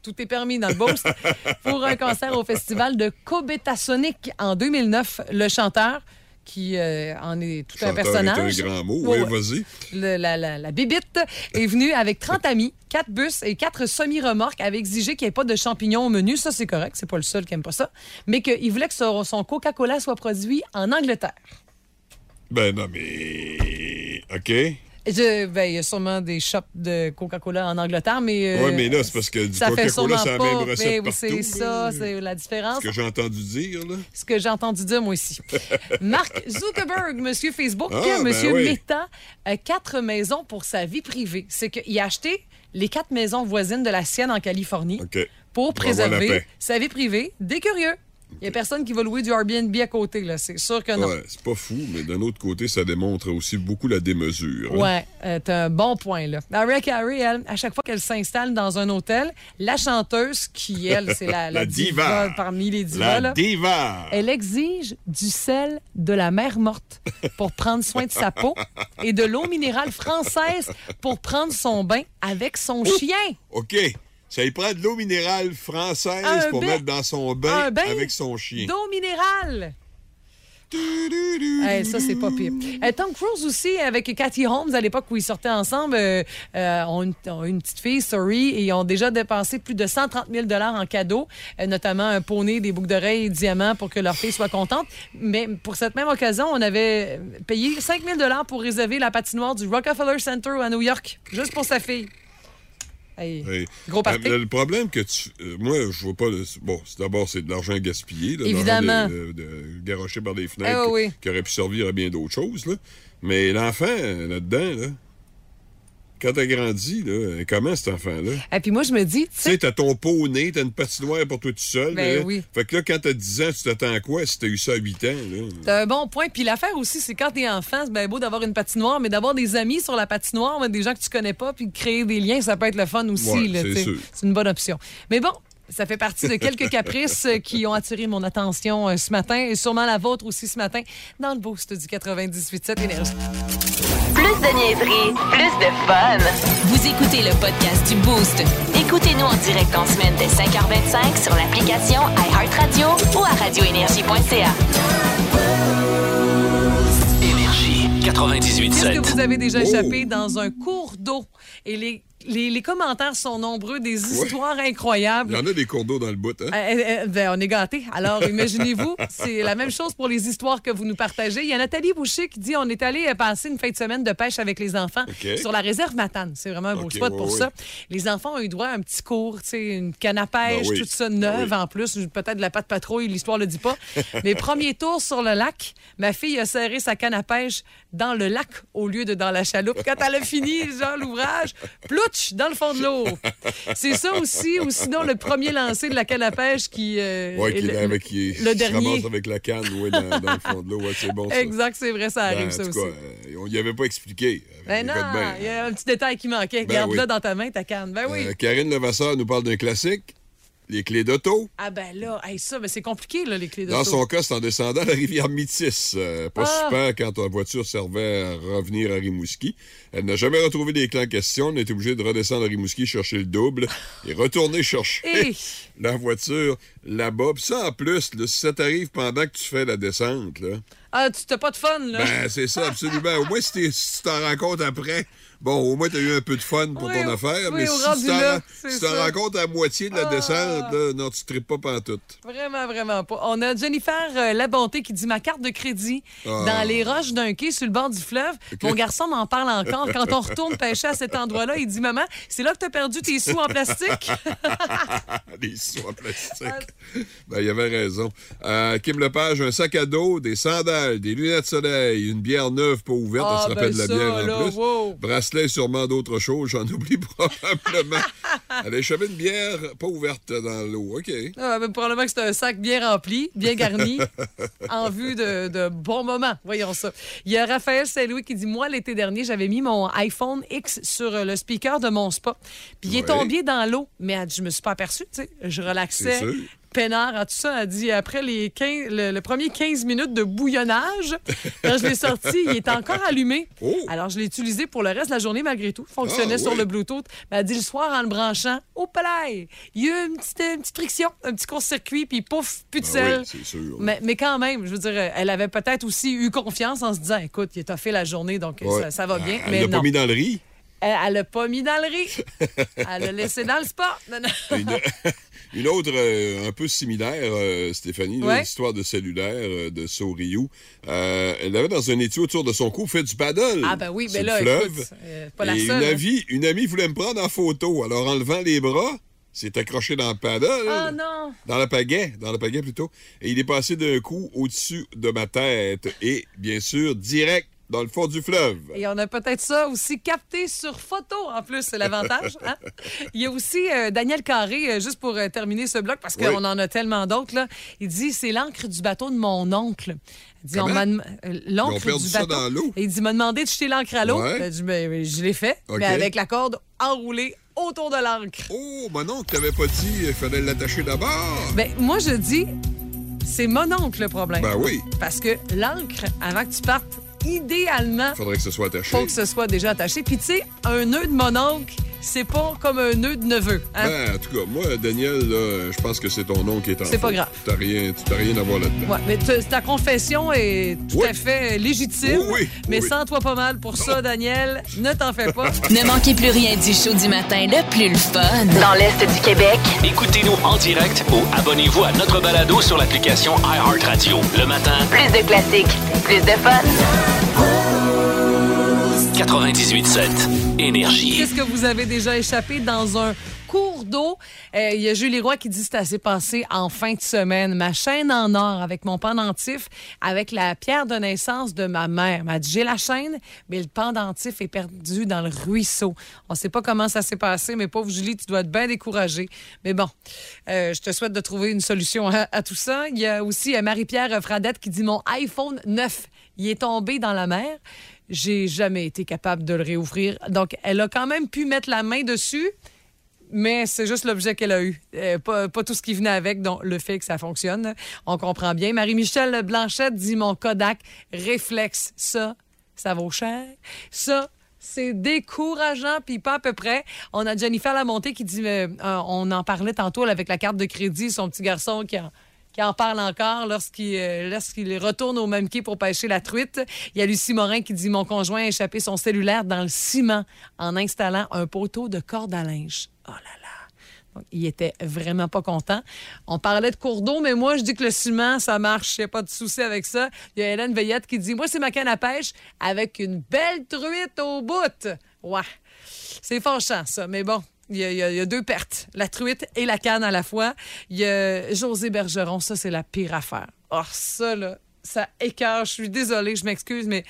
Tout est permis dans le boost. Pour un concert au festival de Cobetasonic en 2009, le chanteur, qui euh, en est tout un personnage.
est un grand mot. Oui, vas-y.
La, la, la bibite est venue avec 30 amis, 4 bus et 4 semi-remorques, avait exigé qu'il n'y ait pas de champignons au menu. Ça, c'est correct. C'est pas le seul qui aime pas ça. Mais qu'il voulait que son, son Coca-Cola soit produit en Angleterre.
Ben non, mais... OK.
Je, ben, il y a sûrement des shops de Coca-Cola en Angleterre, mais. euh,
Oui, mais là, c'est parce que du
ça fait
Coca-Cola,
sûrement
c'est la
pas.
même recette.
C'est ça, c'est la différence.
Ce que j'ai entendu dire, là.
Ce que j'ai entendu dire, moi aussi. Mark Zuckerberg, monsieur Facebook,
Ah, ben
monsieur
oui.
Meta, a quatre maisons pour sa vie privée. C'est qu'il a acheté les quatre maisons voisines de la sienne en Californie pour préserver sa vie privée des curieux. Il n'y a personne qui va louer du Airbnb à côté, là. C'est sûr que non.
Ouais, c'est pas fou, mais d'un autre côté, ça démontre aussi beaucoup la démesure. hein.
Ouais, euh, t'as un bon point, là. Mariah Carey, elle, à chaque fois qu'elle s'installe dans un hôtel, la chanteuse, qui, elle, c'est la, la
La diva.
parmi les divas,
La
là,
diva!
elle exige du sel de la mer morte pour prendre soin de sa peau et de l'eau minérale française pour prendre son bain avec son chien.
OK. Ça y prend de l'eau minérale française
Un
pour
bain-
mettre dans son bain, avec son chien.
D'eau minérale. Hey, ça, c'est pas pire. Euh, Tom Cruise aussi, avec Cathy Holmes, à l'époque où ils sortaient ensemble, euh, euh, ont, une, ont une petite fille, Sorry, et ils ont déjà dépensé plus de 130 000 en cadeaux, euh, notamment un poney, des boucles d'oreilles et diamants pour que leur fille soit contente. Mais pour cette même occasion, on avait payé 5 000 pour réserver la patinoire du Rockefeller Center à New York, juste pour sa fille. Hey,
Hey.
Gros party.
Le, le problème que tu. euh, moi, je vois pas. le- bon, c'est- d'abord, c'est de l'argent gaspillé. là, de
Évidemment.
l'argent De, de- de- garoché par des fenêtres.
Ah oui.
Qui aurait pu servir à bien d'autres choses. Là. Mais l'enfant, euh, là-dedans, là, quand t'as grandi, là, comment cet enfant-là?
Et puis moi, je me dis, tu sais,
t'as ton pot au nez, t'as une patinoire pour toi tout seul.
Ben
là.
oui.
Fait que là, quand t'as 10 ans, tu t'attends à quoi si t'as eu ça à 8 ans?
T'as un bon point. Puis l'affaire aussi, c'est quand t'es enfant, c'est bien beau d'avoir une patinoire, mais d'avoir des amis sur la patinoire, des gens que tu connais pas, puis de créer des liens, ça peut être le fun aussi.
Ouais, c'est
une bonne option. Mais bon. Ça fait partie de quelques caprices euh, qui ont attiré mon attention euh, ce matin et sûrement la vôtre aussi ce matin dans le boost du 98.7 Énergie.
Plus de niaiserie, plus de fun. Vous écoutez le podcast du Boost. Écoutez-nous en direct en semaine dès 5h25 sur l'application iHeartRadio ou à radioénergie.ca.
Énergie
Est-ce
98.7.
que vous avez déjà
Oh.
échappé dans un cours d'eau? Et les, les, les commentaires sont nombreux, des histoires incroyables.
Il y en a des cours d'eau dans le bout, hein?
Euh, euh, euh, ben, on est gâtés. Alors, imaginez-vous, c'est la même chose pour les histoires que vous nous partagez. Il y a Nathalie Boucher qui dit on est allé euh, passer une fin de semaine de pêche avec les enfants sur la réserve Matane. C'est vraiment un beau spot
ouais,
pour
ouais.
ça. Les enfants ont eu droit à un petit cours, une canne à pêche,
Ben oui.
tout ça
Ben
neuve
oui.
en plus. Peut-être de la pâte patrouille, l'histoire le dit pas. Mais premier tour sur le lac, ma fille a serré sa canne à pêche dans le lac au lieu de dans la chaloupe. Quand elle a fini, genre, l'ouvrage, dans le fond de l'eau. C'est ça aussi, ou sinon le premier lancé de la canne à pêche qui. euh,
Ouais,
est le,
avec, qui,
le dernier.
avec la canne ouais, dans, dans le fond de l'eau. Ouais, c'est bon, ça.
Exact, c'est vrai, ça
Ben,
arrive,
en
ça
tout
aussi.
cas, euh, on n'y avait pas expliqué.
Ben non, il y a un petit détail qui manquait.
Ben
Garde-le
oui.
dans ta main, ta canne. Ben oui.
Euh, Karine Levasseur nous parle d'un classique, les clés d'auto.
Ah ben là, hey, ça, ben c'est compliqué, là, les clés de
Dans son cas, c'est en descendant la rivière Métis. Euh, pas
Ah.
super quand ta voiture servait à revenir à Rimouski. Elle n'a jamais retrouvé les clés en question. On a été obligé de redescendre à Rimouski chercher le double et retourner chercher
Eh.
la voiture là-bas. Puis ça, en plus, là, si ça t'arrive pendant que tu fais la descente, là,
Ah, tu t'as pas de fun, là.
ben c'est ça, absolument. Au moins, si tu t'en rends compte après, bon, au moins, t'as eu un peu de fun pour
Oui,
ton affaire.
oui,
mais si tu t'en rends- tu compte à moitié de la
Ah.
descente, là, non, tu tripes pas pantoute.
Vraiment, vraiment pas. On a Jennifer euh, Labonté qui dit ma carte de crédit
Ah.
dans les roches d'un quai sur le bord du fleuve. Mon garçon m'en parle encore. Quand on retourne pêcher à cet endroit-là, il dit Maman, c'est là que tu as perdu tes sous en plastique.
des sous en plastique. Ben, il avait raison. Euh, Kim Lepage, un sac à dos, des sandales, des lunettes de soleil, une bière neuve pas ouverte,
Ah,
elle se rappelle
ben
de la
ça,
bière en
là,
plus.
wow.
Bracelet, sûrement d'autres choses, j'en oublie probablement. Elle a échappé une bière pas ouverte dans l'eau. OK.
Ah, ben, probablement que c'est un sac bien rempli, bien garni, en vue de, de bons moments. Voyons ça. Il y a Raphaël Saint-Louis qui dit Moi, l'été dernier, j'avais mis mon iPhone X sur euh, le speaker de mon spa. Puis il est
Ouais.
tombé dans l'eau. Mais je me suis pas aperçue. tu sais. Je relaxais. Peinard à tout ça. Elle dit après les 15 le, le premier 15 minutes de bouillonnage, quand je l'ai sorti, il était encore allumé.
Oh!
Alors, je l'ai utilisé pour le reste de la journée malgré tout. Fonctionnait
Ah,
sur
oui.
le Bluetooth. Mais elle dit le soir en le branchant, au palais, il y a eu une petite, une petite friction, un petit court-circuit, puis pouf, plus de
Ah
sel. mais, mais quand même, je veux dire, elle avait peut-être aussi eu confiance en se disant écoute, il a fait la journée, donc
Ouais.
ça, ça va bien.
Elle
mais non.
pas mis dans le riz?
Elle elle l'a pas mis dans le riz. Elle l'a laissé dans le sport.
Une, autre euh, un peu similaire, euh, Stéphanie,
Ouais.
l'histoire de cellulaire euh, de Soryu. Elle avait dans un étui autour de son cou fait du paddle.
Ah ben oui, mais
le
là, écoute, pas la
Et
seule.
Une,
hein.
amie, une amie voulait me prendre en photo. Alors, en levant les bras, s'est accroché dans le paddle.
Oh non!
Dans la pagaie, dans la pagaie plutôt. Et il est passé d'un coup au-dessus de ma tête. Et, bien sûr, direct dans le fond du fleuve.
Et on a peut-être ça aussi capté sur photo, en plus, c'est l'avantage. hein? Il y a aussi euh, Daniel Carré, euh, juste pour euh, terminer ce bloc, parce
Oui.
qu'on en a tellement d'autres. là. Il dit c'est l'encre du bateau de mon oncle. Il dit, on m'a l'encre du
ça
bateau.
dans l'eau?
Et il dit m'a demandé de jeter l'encre à l'eau.
Ouais.
Ben, je, ben, je l'ai fait, mais avec la corde enroulée autour de l'encre.
Oh, mon oncle t'avais pas dit qu'il fallait l'attacher d'abord.
Ben, moi, je dis, c'est mon oncle le problème.
Ben oui,
Parce que l'encre, avant que tu partes, idéalement,
faudrait que ce soit attaché.
faut que ce soit déjà attaché. Puis, tu sais, un nœud de mon oncle, c'est pas comme un nœud de neveu. hein?
Ben, en tout cas, moi, Daniel, là, je pense que c'est ton oncle qui est en
C'est pas grave.
T'as rien, tu t'as rien à voir là-dedans.
Ouais, mais ta confession est tout
Oui.
à fait légitime.
Oui, oui,
mais
oui.
sens-toi pas mal pour ça, Daniel. Ne t'en fais pas.
Ne manquez plus rien du show du matin le plus le fun. Dans l'Est du Québec,
Écoutez-nous en direct ou abonnez-vous à notre balado sur l'application iHeartRadio. Le matin,
plus de classiques, plus de fun.
98.7. Énergie.
Qu'est-ce que vous avez déjà échappé dans un cours d'eau? Euh, Il y a Julie Roy qui dit c'est assez passé en fin de semaine. Ma chaîne en or avec mon pendentif, avec la pierre de naissance de ma mère. M'a dit j'ai la chaîne, mais le pendentif est perdu dans le ruisseau. On sait pas comment ça s'est passé, mais pauvre Julie, tu dois être bien découragée. Mais bon, euh, je te souhaite de trouver une solution à, à tout ça. Il y a aussi euh, Marie-Pierre Fradette qui dit mon iPhone 9, il est tombé dans la mer. J'ai jamais été capable de le réouvrir. Donc, elle a quand même pu mettre la main dessus, mais c'est juste l'objet qu'elle a eu. Euh, pas, pas tout ce qui venait avec, donc le fait que ça fonctionne. On comprend bien. Marie-Michel Blanchette dit mon Kodak réflexe. Ça, ça vaut cher. Ça, c'est décourageant, puis pas à peu près. On a Jennifer Lamontée qui dit, euh, euh, on en parlait tantôt avec la carte de crédit, son petit garçon qui en, qui en parle encore lorsqu'il euh, lorsqu'il retourne au même quai pour pêcher la truite. Il y a Lucie Morin qui dit Mon conjoint a échappé son cellulaire dans le ciment en installant un poteau de corde à linge. Oh là là. Donc, il était vraiment pas content. On parlait de cours d'eau, mais moi, je dis que le ciment, ça marche. Il n'y a pas de souci avec ça. Il y a Hélène Veillette qui dit Moi, c'est ma canne à pêche avec une belle truite au bout. Ouais. C'est fâchant, ça. Mais bon, il y, a, il y a- deux pertes. La truite et la canne à la fois. Il y a José Bergeron. Ça, c'est la pire affaire. Oh, ça, là, ça écœure. Je suis désolée, je m'excuse, mais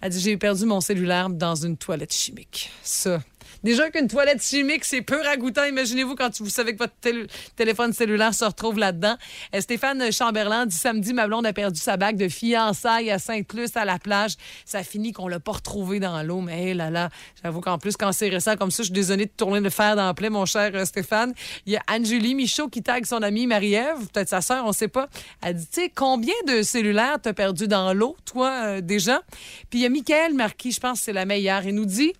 elle dit j'ai perdu mon cellulaire dans une toilette chimique. Ça. Déjà qu'une toilette chimique, c'est peu ragoûtant. Imaginez-vous quand vous savez que votre tél- téléphone cellulaire se retrouve là-dedans. Euh, Stéphane Chamberlain dit samedi, ma blonde a perdu sa bague de fiançailles à Sainte-Luce à la plage. Ça finit qu'on l'a pas retrouvée dans l'eau. Mais là là, j'avoue qu'en plus, quand c'est récent comme ça, je suis désolée de tourner le fer dans le plaie, mon cher euh, Stéphane. Il y a Anne-Julie Michaud qui tague son amie Marie-Ève, peut-être sa sœur, on sait pas. Elle dit, tu sais, combien de cellulaires t'as perdu dans l'eau, toi, euh, déjà? Puis il y a Michael Marquis, je pense que c'est la meilleure. Il nous dit,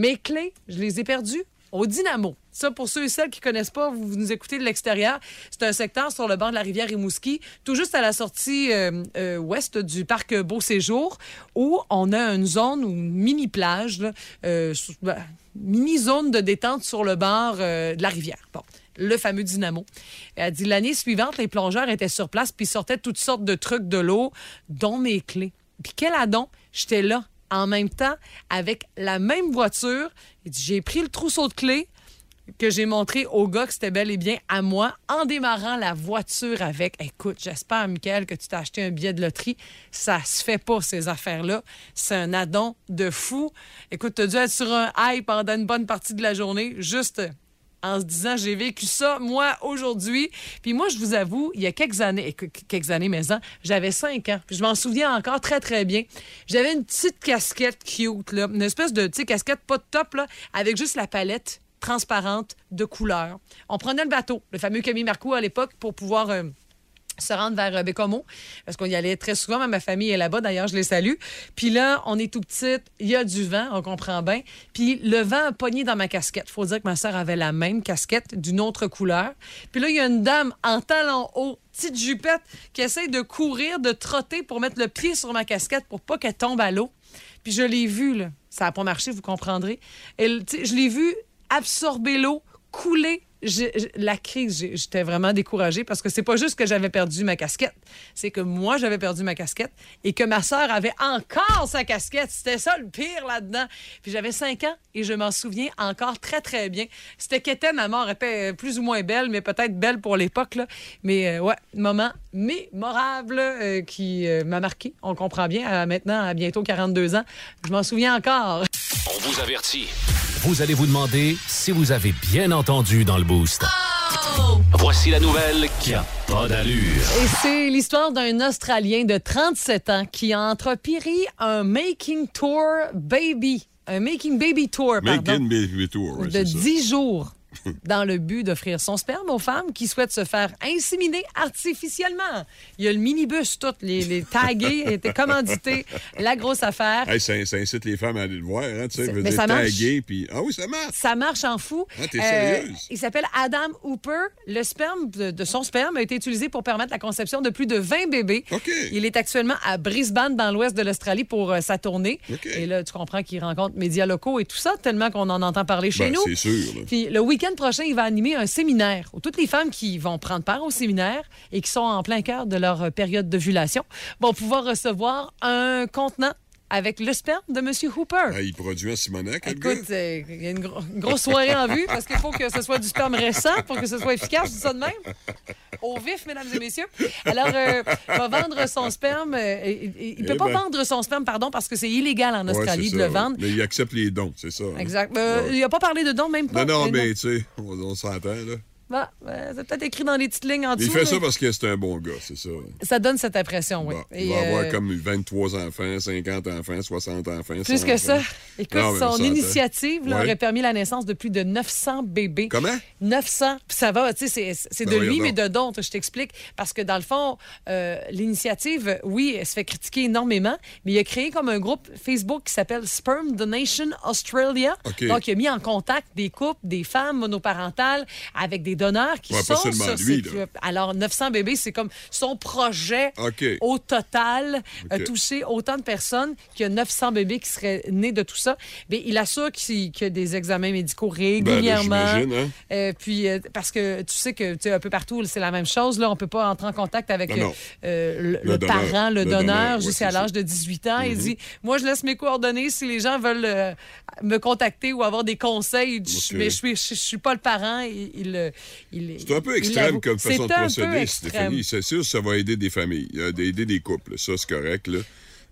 mes clés, je les ai perdues au dynamo. Ça, pour ceux et celles qui connaissent pas, vous nous écoutez de l'extérieur. C'est un secteur sur le bord de la rivière Rimouski, tout juste à la sortie euh, euh, ouest du parc Beau Séjour, où on a une zone ou une mini plage, euh, ben, mini zone de détente sur le bord de la rivière. Bon. Le fameux dynamo. Elle dit l'année suivante, les plongeurs étaient sur place puis sortaient toutes sortes de trucs de l'eau, dont mes clés. Puis quel adon, j'étais là en même temps avec la même voiture. J'ai pris le trousseau de clés que j'ai montré au gars que c'était bel et bien à moi en démarrant la voiture avec. Écoute, j'espère, Michael, que tu t'as acheté un billet de loterie. Ça se fait pas, ces affaires-là. C'est un addon de fou. Écoute, tu as dû être sur un high pendant une bonne partie de la journée, juste en se disant j'ai vécu ça moi aujourd'hui. Puis moi je vous avoue, il y a quelques années, écoute, quelques années mais j'avais 5 ans. Je m'en souviens encore très très bien. J'avais une petite casquette cute là, une espèce de petite casquette pas de top avec juste la palette transparente de couleurs. On prenait le bateau, le fameux Camille Marcoux à l'époque pour pouvoir euh, se rendre vers euh, Bécomo, parce qu'on y allait très souvent. Même ma famille est là-bas, d'ailleurs, je les salue. Puis là, on est tout petite, il y a du vent, on comprend bien. Puis le vent a pogné dans ma casquette. faut dire que ma sœur avait la même casquette, d'une autre couleur. Puis là, il y a une dame en talons hauts, petite jupette, qui essaye de courir, de trotter pour mettre le pied sur ma casquette pour pas qu'elle tombe à l'eau. Puis je l'ai vue, là. Ça n'a pas marché, vous comprendrez. Sais, je l'ai vue absorber l'eau, j'ai- la crise, j'étais vraiment découragée parce que c'est pas juste que j'avais perdu ma casquette, c'est que moi j'avais perdu ma casquette et que ma sœur avait encore sa casquette. C'était ça le pire là-dedans. Puis j'avais 5 ans et je m'en souviens encore très très bien. C'était qu'était ma mort était plus ou moins belle, mais peut-être belle pour l'époque là. Mais euh, ouais, moment mémorable euh, qui euh, m'a marqué. On comprend bien à maintenant à bientôt 42 ans. Je m'en souviens encore.
On vous avertit. Vous allez vous demander si vous avez bien entendu dans le boost. Voici la nouvelle qui a pas d'allure.
Et c'est l'histoire d'un Australien de 37 ans qui a entrepris un Making Tour Baby. Un Making Baby Tour, pardon.
in baby tour.
de
c'est ça.
10 jours dans le but d'offrir son sperme aux femmes qui souhaitent se faire inséminer artificiellement. Il y a le minibus, tout, les, les tagués étaient commandités, la grosse affaire.
Hey, ça, ça incite les femmes à aller le voir, hein, tu sais,
mais ça
taguer, puis... Ah oui, ça marche!
Ça marche en fou. Euh,
Ah, t'es sérieuse?
il s'appelle Adam Hooper. Le sperme de, de son sperme a été utilisé pour permettre la conception de plus de 20 bébés. Il est actuellement à Brisbane, dans l'ouest de l'Australie, pour euh, sa tournée. Et là, tu comprends qu'il rencontre médias locaux et tout ça, tellement qu'on en entend parler chez
Ben,
nous.
c'est sûr.
Puis le week-end prochain, il va animer un séminaire où toutes les femmes qui vont prendre part au séminaire et qui sont en plein cœur de leur euh, période d'ovulation vont pouvoir recevoir un contenant avec le sperme de M. Hooper.
Ah, il produit en Simonac.
Écoute, euh, il y a une, gro- une grosse soirée en vue parce qu'il faut que ce soit du sperme récent pour que ce soit efficace, je dis ça de même. Au vif, mesdames et messieurs. Alors, euh, il va vendre son sperme. euh, il- il peut
Eh
pas
ben.
vendre son sperme, pardon, parce que c'est illégal en Australie de
ça,
le
ouais.
vendre.
Mais il accepte les dons, c'est ça. hein.
Exact.
Ouais.
Il n'a pas parlé de dons, même pas.
Non,
mais
tu sais, on, on s'entend, là.
Bon, euh, c'est peut-être écrit dans les petites lignes en dessous.
Il fait
mais
ça parce que c'est un bon gars, c'est ça.
ça donne cette impression, oui.
Bon,
Et,
il va avoir
euh,
comme 23 enfants, 50 enfants, 60 enfants.
Plus
100
que ça. Écoute,
Non,
son initiative là,
Ouais.
aurait permis la naissance de plus de 900 bébés.
Comment?
900. Puis ça va, tu sais, c'est- c'est de
Ben
lui, mais de d'autres. Je t'explique. Parce que dans le fond, euh, l'initiative, oui, elle se fait critiquer énormément, mais il a créé comme un groupe Facebook qui s'appelle Sperm Donation Australia.
OK.
Donc, il a mis en contact des couples, des femmes monoparentales avec des donneurs qui
Ouais,
sont
pas seulement
sur
lui,
ces
là.
clubs. Alors, 900 bébés, c'est comme son projet au total, a
OK.
touché autant de personnes qu'il y a 900 bébés qui seraient nés de tout ça. Mais il assure qu'il y a des examens médicaux régulièrement.
Ben, j'imagine, hein.
Euh, puis, euh, parce que tu sais que un peu partout, c'est la même chose. Là, on peut pas entrer en contact avec
Non,
euh,
non.
euh, le,
Le
le
donneur.
parent, le,
Le
donneur,
ouais,
jusqu'à l'âge de 18 ans. Il dit Moi, je laisse mes coordonnées si les gens veulent euh, me contacter ou avoir des conseils. Mais je suis, je, je suis pas le parent. Il, il, il-
C'est un peu extrême comme façon de procéder. Stéphanie. C'est sûr ça va aider des familles, euh, aider des couples. Ça, c'est correct, là.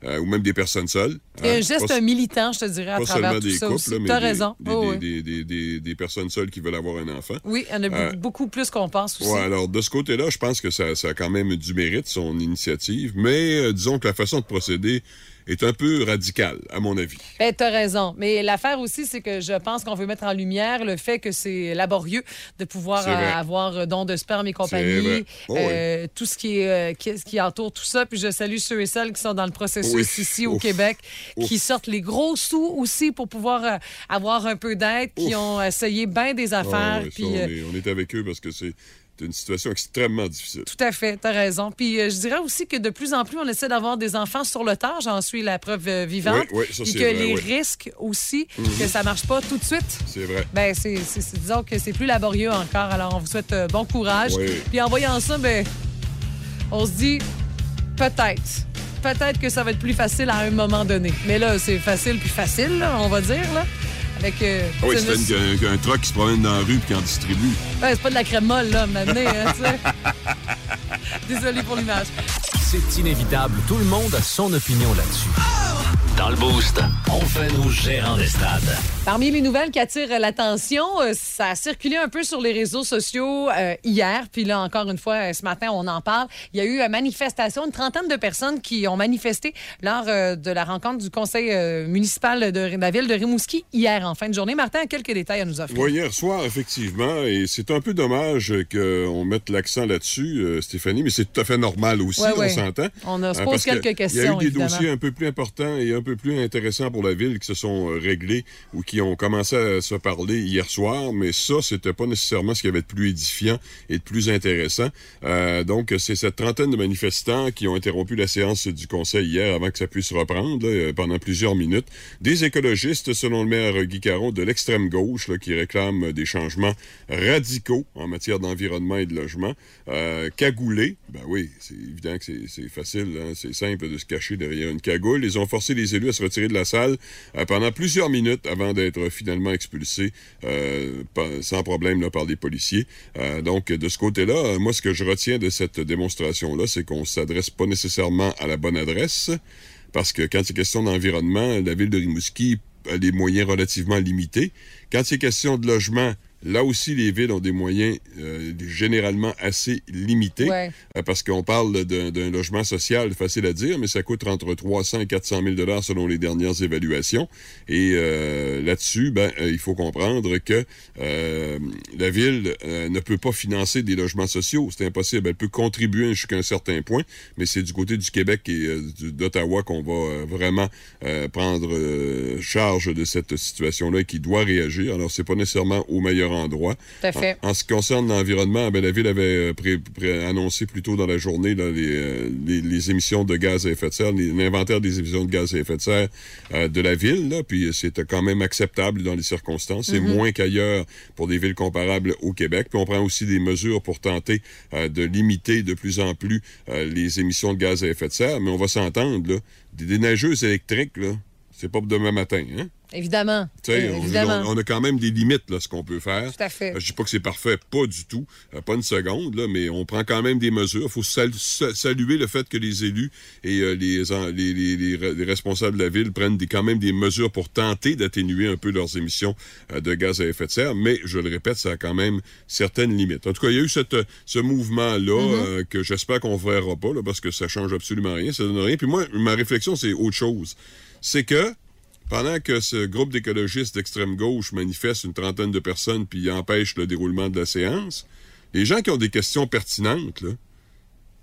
Euh, ou même des personnes seules. Hein.
un geste
Pas-
militant, je te dirais, à
Pas
travers
seulement
tout
des
ça
couples,
aussi.
là, mais
T'as
des,
raison.
Des,
Oh,
des-
oui.
des- des- des- des personnes seules qui veulent avoir un enfant.
Oui, il y en a
Euh,
beaucoup plus qu'on pense aussi.
Ouais, alors de ce côté-là, je pense que ça, ça a quand même du mérite, son initiative. Mais euh, disons que la façon de procéder est un peu radical, à mon avis.
Ben, tu as raison. Mais l'affaire aussi, c'est que je pense qu'on veut mettre en lumière le fait que c'est laborieux de pouvoir euh, avoir don de sperme et compagnie, oh euh, tout ce qui, est, qui, qui, entoure tout ça. Puis je salue ceux et celles qui sont dans le processus ici au Québec, qui sortent les gros sous aussi pour pouvoir avoir un peu d'aide, qui ont essayé bien des ah affaires. puis,
on, est, on est avec eux parce que c'est c'est une situation extrêmement difficile.
Tout à fait, tu as raison. Puis euh, je dirais aussi que de plus en plus, on essaie d'avoir des enfants sur le tard. J'en suis la preuve euh, vivante.
Oui, oui, ça,
Puis que les risques aussi, mhm. que ça marche pas tout de suite.
C'est vrai.
Ben, c'est, disons que c'est plus laborieux encore. Alors, on vous souhaite euh, bon courage. Puis en voyant ça, ben, on se dit peut-être. Peut-être que ça va être plus facile à un moment donné. Mais là, c'est facile puis facile, on va dire. Là. Avec, euh,
ah oui, c'est un, un, truck qui se promène dans la rue et qui en distribue.
Ouais, c'est pas de la crème molle, là, maintenant. Hein, Désolé pour l'image.
C'est inévitable. Tout le monde a son opinion là-dessus. Dans le boost, on fait nos gérants d'estrade.
Parmi les nouvelles qui attirent l'attention, euh, ça a circulé un peu sur les réseaux sociaux euh, hier, puis là encore une fois ce matin on en parle. Il y a eu une manifestation, une trentaine de personnes qui ont manifesté lors de la rencontre du conseil municipal de la ville de Rimouski hier en fin de journée. Martin a quelques détails à nous offrir.
Oui, hier soir effectivement, et c'est un peu dommage qu'on mette l'accent là-dessus, Stéphanie, mais c'est tout à fait normal aussi, on s'entend.
On a, se pose quelques questions.
Il y a eu des dossiers un peu plus importants et un peu plus intéressants pour la ville qui se sont euh, réglés ou qui ont commencé à se parler hier soir, mais ça, c'était pas nécessairement ce qui avait de plus édifiant et de plus intéressant. Euh, donc, c'est cette trentaine de manifestants qui ont interrompu la séance du conseil hier avant que ça puisse reprendre euh, pendant plusieurs minutes. Des écologistes, selon le maire Guy Caron, de l'extrême gauche, qui réclament des changements radicaux en matière d'environnement et de logement. Euh, cagoulés, ben oui, c'est évident que c'est facile, hein, c'est simple de se cacher derrière une cagoule. Ils ont forcé les élus à se retirer de la salle euh, pendant plusieurs minutes avant d'être finalement expulsés euh, sans problème par des policiers. Euh, donc, de ce côté-là, moi, ce que je retiens de cette démonstration-là, c'est qu'on ne s'adresse pas nécessairement à la bonne adresse, parce que quand il est question d'environnement, la ville de Rimouski a des moyens relativement limités. Quand il est question de logement, Là aussi, les villes ont des moyens euh, généralement assez limités, euh, parce qu'on parle d'un logement social, facile à dire, mais ça coûte entre 300 et 400 000 dollars selon les dernières évaluations. Et euh, là-dessus, ben, il faut comprendre que la ville ne peut pas financer des logements sociaux. C'est impossible. Elle peut contribuer jusqu'à un certain point, mais c'est du côté du Québec et d'Ottawa qu'on va vraiment prendre charge de cette situation-là et qui doit réagir. Alors, c'est pas nécessairement au meilleur endroit. En, ce qui concerne l'environnement, ben, la Ville avait euh, annoncé plus tôt dans la journée euh, les, émissions de gaz à effet de serre, l'inventaire des émissions de gaz à effet de serre euh, de la Ville. puis c'était quand même acceptable dans les circonstances. C'est mm-hmm. moins qu'ailleurs pour des villes comparables au Québec. Puis on prend aussi des mesures pour tenter de limiter de plus en plus les émissions de gaz à effet de serre. Mais on va s'entendre, des déneigeuses électriques, là, c'est pas pour demain matin. Hein?
Évidemment.
On, a quand même des limites, là, ce qu'on peut faire.
Tout à fait.
Euh, je dis pas que c'est parfait, pas du tout, euh, pas une seconde, là, mais on prend quand même des mesures. Il faut saluer le fait que les élus et euh, les, les, responsables de la ville prennent des, quand même des mesures pour tenter d'atténuer un peu leurs émissions de gaz à effet de serre, mais je le répète, ça a quand même certaines limites. En tout cas, il y a eu cette, ce mouvement-là mm-hmm. que j'espère qu'on ne verra pas, là, parce que ça change absolument rien, ça donne rien. Puis moi, ma réflexion, c'est autre chose. C'est que pendant que ce groupe d'écologistes d'extrême gauche manifeste une trentaine de personnes puis empêche le déroulement de la séance, les gens qui ont des questions pertinentes, là,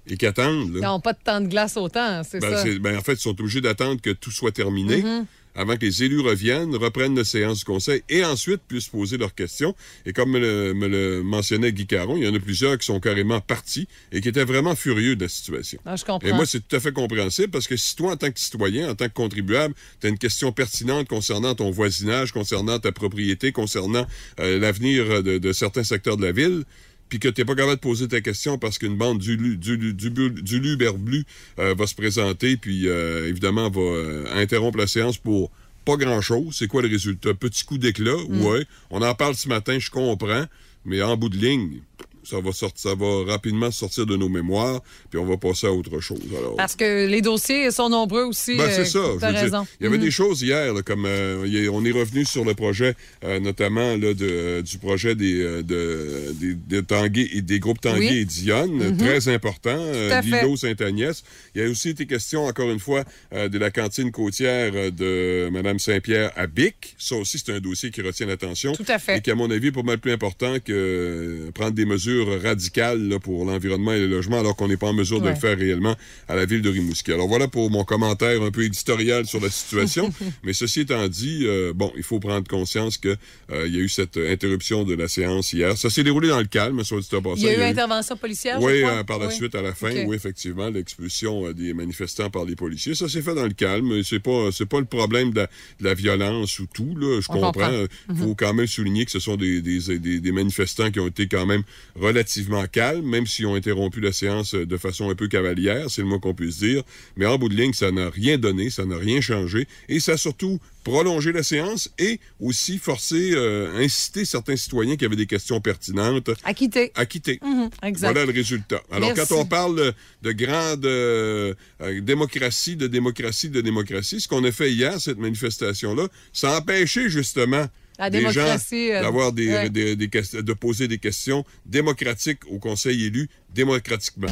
et qui attendent. Là,
ils n'ont pas de temps de glace autant, c'est
ben,
ça.
Ben, en fait, ils sont obligés d'attendre que tout soit terminé. Mm-hmm avant que les élus reviennent, reprennent la séance du Conseil et ensuite puissent poser leurs questions. Et comme me le, mentionnait Guy Caron, il y en a plusieurs qui sont carrément partis et qui étaient vraiment furieux de la situation.
Ah, je comprends.
Et moi, c'est tout à fait compréhensible parce que si toi, en tant que citoyen, en tant que contribuable, tu as une question pertinente concernant ton voisinage, concernant ta propriété, concernant euh, l'avenir de certains secteurs de la ville, puis que tu n'es pas capable de poser ta question parce qu'une bande du, du, du, du Luberblu euh, va se présenter, puis euh, évidemment va euh, interrompre la séance pour pas grand-chose. C'est quoi le résultat? Petit coup d'éclat, mm. ouais. On en parle ce matin, je comprends, mais en bout de ligne, ça va sortir, ça va rapidement sortir de nos mémoires, puis on va passer à autre chose. Alors,
Parce que les dossiers sont nombreux aussi.
ben, c'est
euh,
ça. je
t'as
veux dire,
raison.
il y avait
Mhm.
des choses hier, là, comme euh, on est revenu sur le projet, euh, notamment là, de, du projet des, euh, de, des, des Tanguay et des groupes Tanguay
Oui.
et Dionne,
Mhm.
très important, euh, l'îlot Sainte-Agnès. Il y a aussi été question, encore une fois, euh, de la cantine côtière euh, de Mme Saint-Pierre à Bic. Ça aussi, c'est un dossier qui retient l'attention.
Tout à fait.
Et qui, à mon avis, est pas mal plus important que euh, prendre des mesures radicales là, pour l'environnement et le logement, alors qu'on n'est pas en mesure de le faire réellement à la ville de Rimouski. Alors voilà pour mon commentaire un peu éditorial sur la situation. Mais ceci étant dit, euh, bon, il faut prendre conscience que euh, il y a eu cette interruption de la séance hier. Ça s'est déroulé dans le calme, soit dit en passant.
Il y a eu
eu-
intervention policière, je
oui,
crois?
euh, par la
Oui.
suite, à la fin,
OK.
oui, effectivement, l'expulsion euh, des manifestants par les policiers. Ça s'est fait dans le calme. C'est pas, c'est pas le problème de la, de la violence ou tout, là. Je
On
comprends.
comprend.
Euh, faut
Mhm.
quand même souligner que ce sont des, des, des, des manifestants qui ont été quand même relativement calmes, même s'ils ont interrompu la séance euh, de façon un peu cavalière, c'est le mot qu'on puisse dire. Mais en bout de ligne, ça n'a rien donné, ça n'a rien changé. Et ça a surtout prolongé la séance et aussi forcé, euh, incité certains citoyens qui avaient des questions pertinentes
À quitter.
à quitter.
Mhm, exact.
Voilà le résultat. Alors,
Merci.
quand on parle de, de grande euh, euh, démocratie, de démocratie, de démocratie, ce qu'on a fait hier, cette manifestation-là, ça a empêché justement
La
des gens
démocratie, euh,
d'avoir des,
ouais.
des- de poser des questions démocratiques au conseil élu démocratiquement.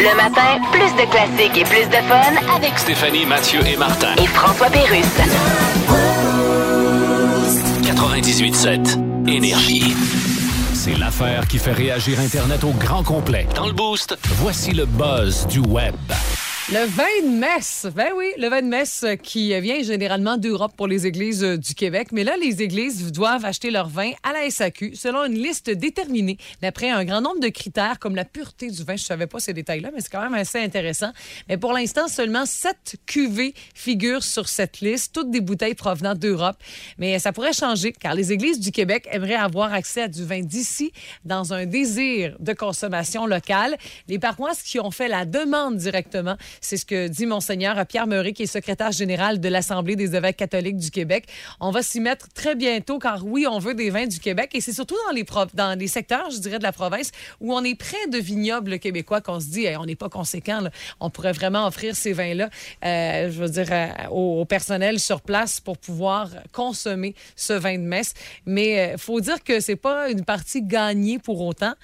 Le matin, plus de classiques et plus de fun avec
Stéphanie, Mathieu et Martin.
et François Pérusse.
98.7 Énergie. C'est l'affaire qui fait réagir Internet au grand complet. Dans le boost, voici le buzz du web.
Le vin de messe. Ben oui, le vin de messe qui vient généralement d'Europe pour les églises euh, du Québec. Mais là, les églises doivent acheter leur vin à la SAQ selon une liste déterminée d'après un grand nombre de critères comme la pureté du vin. Je savais pas ces détails-là, mais c'est quand même assez intéressant. Mais pour l'instant, seulement sept cuvées figurent sur cette liste, toutes des bouteilles provenant d'Europe. Mais ça pourrait changer car les églises du Québec aimeraient avoir accès à du vin d'ici dans un désir de consommation locale. Les paroisses qui ont fait la demande directement, c'est ce que dit Monseigneur Pierre Meury, qui est secrétaire général de l'Assemblée des évêques catholiques du Québec. On va s'y mettre très bientôt, car oui, on veut des vins du Québec, et c'est surtout dans les, secteurs, je dirais, de la province, où on est près de vignobles québécois qu'on se dit, Hey, on n'est pas conséquent, là. on pourrait vraiment offrir ces vins-là, euh, je veux dire, euh, au, personnel sur place pour pouvoir consommer ce vin de messe. Mais il faut dire que c'est pas une partie gagnée pour autant.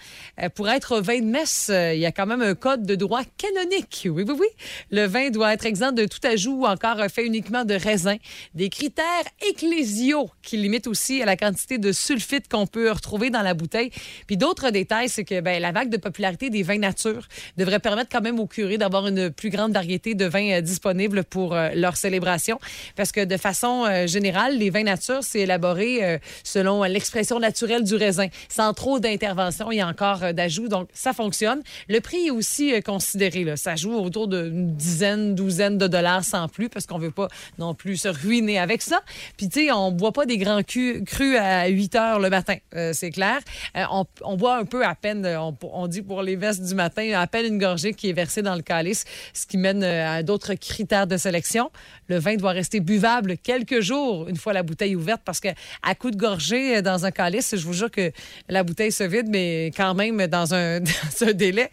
Euh, pour être vin de messe, euh, il y a quand même un code de droit canonique. Oui, oui, oui. Le vin doit être exempt de tout ajout ou encore fait uniquement de raisin. Des critères ecclésiaux qui limitent aussi à la quantité de sulfite qu'on peut retrouver dans la bouteille. Puis d'autres détails, c'est que ben, la vague de popularité des vins nature devrait permettre quand même aux curés d'avoir une plus grande variété de vins euh, disponibles pour euh, leur célébration. Parce que de façon euh, générale, les vins nature, c'est élaboré euh, selon l'expression naturelle du raisin, sans trop d'intervention et encore d'ajouts. Donc, ça fonctionne. Le prix est aussi considéré. Ça joue autour d'une dizaine, douzaine de dollars sans plus, parce qu'on veut pas non plus se ruiner avec ça. Puis, tu sais, on boit pas des grands cu- crus à 8 heures le matin, euh, c'est clair. Euh, on, on boit un peu à peine, euh, on, dit pour les vestes du matin, à peine une gorgée qui est versée dans le calice, ce qui mène à d'autres critères de sélection. Le vin doit rester buvable quelques jours une fois la bouteille ouverte, parce que à coup de gorgée dans un calice, je vous jure que la bouteille se vide, mais quand même dans un, délai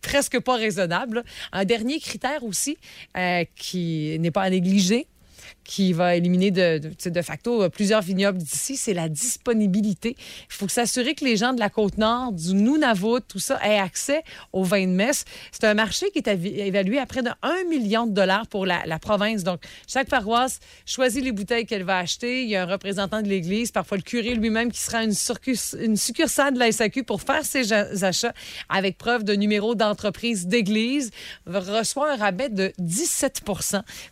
presque pas raisonnable. Un dernier critère aussi euh, qui n'est pas à négliger, qui va éliminer de, de, tu facto euh, plusieurs vignobles d'ici, c'est la disponibilité. Il faut s'assurer que les gens de la Côte-Nord, du Nunavut, tout ça, aient accès au vin de messe. C'est un marché qui est évalué à près de 1 million de dollars pour la, province. Donc, chaque paroisse choisit les bouteilles qu'elle va acheter. Il y a un représentant de l'Église, parfois le curé lui-même, qui sera une, succursale de la SAQ pour faire ses achats avec preuve de numéro d'entreprise d'Église, reçoit un rabais de 17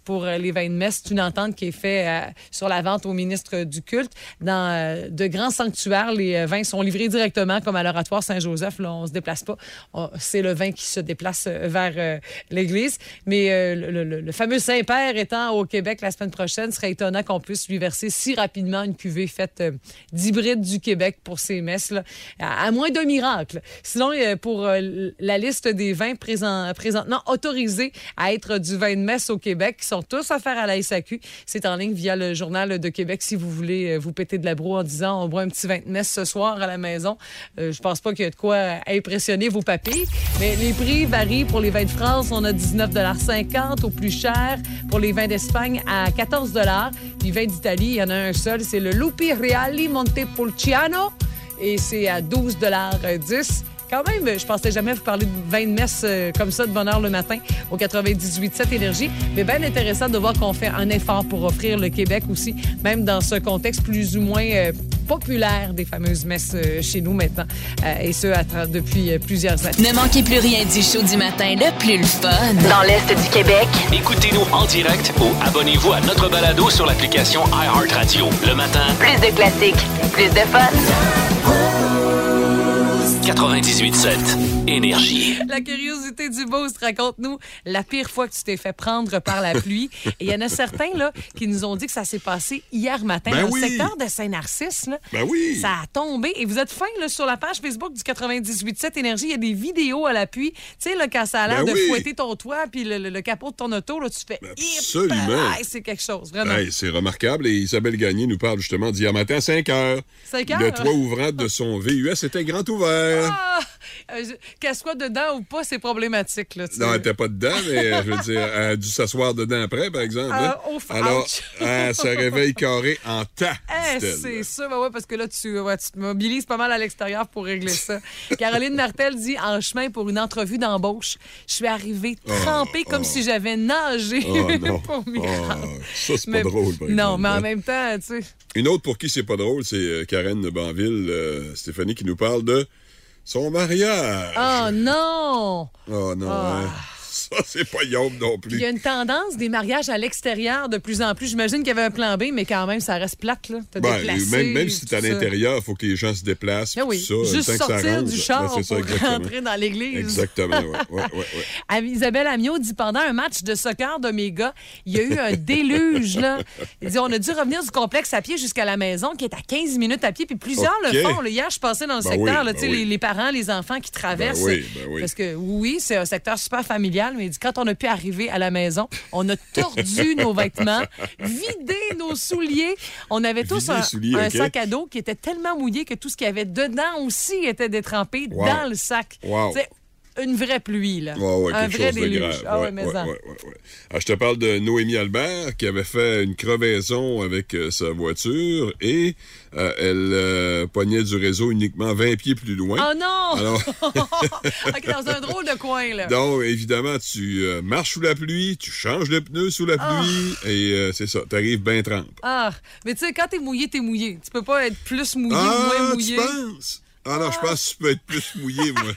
pour euh, les vins de messe. C'est une qui est faite euh, sur la vente au ministre du culte. Dans euh, de grands sanctuaires, les euh, vins sont livrés directement, comme à l'oratoire Saint-Joseph. Là, on se déplace pas. C'est le vin qui se déplace euh, vers l'église. Mais le, le- fameux Saint-Père étant au Québec la semaine prochaine, ce serait étonnant qu'on puisse lui verser si rapidement une cuvée faite d'hybride du Québec pour ces messes, là, à, moins d'un miracle. Sinon, pour la liste des vins présent- présentement autorisés à être du vin de messe au Québec, qui sont tous offerts à la SAQ, C'est en ligne via le Journal de Québec si vous voulez euh, vous péter de la broue en disant on boit un petit vin de messe ce soir à la maison. Euh, je pense pas qu'il y a de quoi impressionner vos papilles. Mais les prix varient. Pour les vins de France, on a 19,50 au plus cher. Pour les vins d'Espagne, à 14 Puis vins d'Italie, il y en a un seul. C'est le Lupi Reali Montepulciano. Et c'est à 12,10 quand même, je pensais jamais vous parler de vin de messe euh, comme ça de bonne heure le matin au 98.7 Énergie. Mais bien intéressant de voir qu'on fait un effort pour offrir le Québec aussi, même dans ce contexte plus ou moins euh, populaire des fameuses messes euh, chez nous maintenant. et ce, depuis plusieurs années.
Ne manquez plus rien du show du matin le plus le fun. Dans l'Est du Québec.
Écoutez-nous en direct ou abonnez-vous à notre balado sur l'application iHeartRadio. Le matin,
plus de classiques, plus de fun.
98.7 Énergie.
La curiosité du boost, raconte-nous la pire fois que tu t'es fait prendre par la pluie. Et il y en a certains là, qui nous ont dit que ça s'est passé hier matin
Ben
dans
oui.
le secteur de Saint-Narcisse. là.
Ben oui.
Ça a tombé. Et vous êtes fin là, sur la page Facebook du 98.7 Énergie. Il y a des vidéos à l'appui. Tu sais, là, quand ça a l'air
Ben
de
oui.
fouetter ton toit puis le, le- le capot de ton auto, là, tu fais...
Ben
Hip,
absolument.
aïe, C'est quelque chose, vraiment.
Hey, c'est remarquable. Et Isabelle Gagné nous parle justement d'hier matin à 5 heures.
5 heures?
Le toit ouvrant de son VUS était grand ouvert.
Ah! Euh, je- Qu'elle soit dedans ou pas, c'est problématique. Là,
Non, elle n'était pas dedans, mais euh, je veux dire, elle a dû s'asseoir dedans après, par exemple. hein.
Ah, ouf,
Alors, elle se réveille carré en tas.
Eh, c'est ça, ben ouais, parce que là, tu, ouais, tu te mobilises pas mal à l'extérieur pour régler ça. Caroline Martel dit en chemin pour une entrevue d'embauche, je suis arrivée trempée comme si j'avais nagé
Oh
pour m'y
Oh, ça, c'est pas drôle, par
Non,
exemple,
mais en
hein.
même temps, tu sais.
Une autre pour qui c'est pas drôle, c'est euh, Karen de Banville, euh, Stéphanie, qui nous parle de son mariage.
Oh non!
Oh non,
Ah.
hein. Ça, c'est pas Yob non
Il y
plus.
a une tendance des mariages à l'extérieur de plus en plus. J'imagine qu'il y avait un plan B, mais quand même, ça reste plate, là. T'as
Ben,
déplacé,
même, même si t'es à l'intérieur, il faut que les gens se déplacent.
Ah oui,
tout ça,
juste
ça
sortir
rentre.
du
Ouais,
char
ça,
pour rentrer dans l'église.
Exactement, ouais, ouais, ouais, ouais.
Isabelle Amiot dit pendant un match de soccer de mes gars, il y a eu un déluge. Là. Il dit on a dû revenir du complexe à pied jusqu'à la maison, qui est à 15 minutes à pied. Puis plusieurs le font. là. Hier, je passais dans le
Ben
secteur,
oui,
là,
ben
tu sais,
oui.
les, les parents, les enfants qui traversent.
Ben oui, ben oui.
Parce que oui, c'est un secteur super familial, mais il dit quand on a pu arriver à la maison, on a tordu nos vêtements, vidé nos souliers. On avait tous un,
souliers,
sac à dos qui était tellement mouillé que tout ce qu'il y avait dedans aussi était détrempé
Wow.
dans le sac.
Wow.
Une vraie pluie, là.
Ouais, ouais,
un
quelque
vrai
chose de
déluge.
grave.
Ah ouais, mais en.
Ah, je te parle de Noémie Albert qui avait fait une crevaison avec euh, sa voiture et euh, elle euh, pognait du réseau uniquement 20 pieds plus loin.
Oh non!
Alors,
dans un drôle de coin, là.
donc, évidemment, tu marches sous la pluie, tu changes de pneu sous la pluie et c'est ça, t'arrives bien trempe.
Ah, mais tu sais, quand t'es mouillé, t'es mouillé. Tu peux pas être plus mouillé ou
Ah,
moins
tu
mouillé.
penses? Ah non, je pense que tu peux être plus mouillé, moi.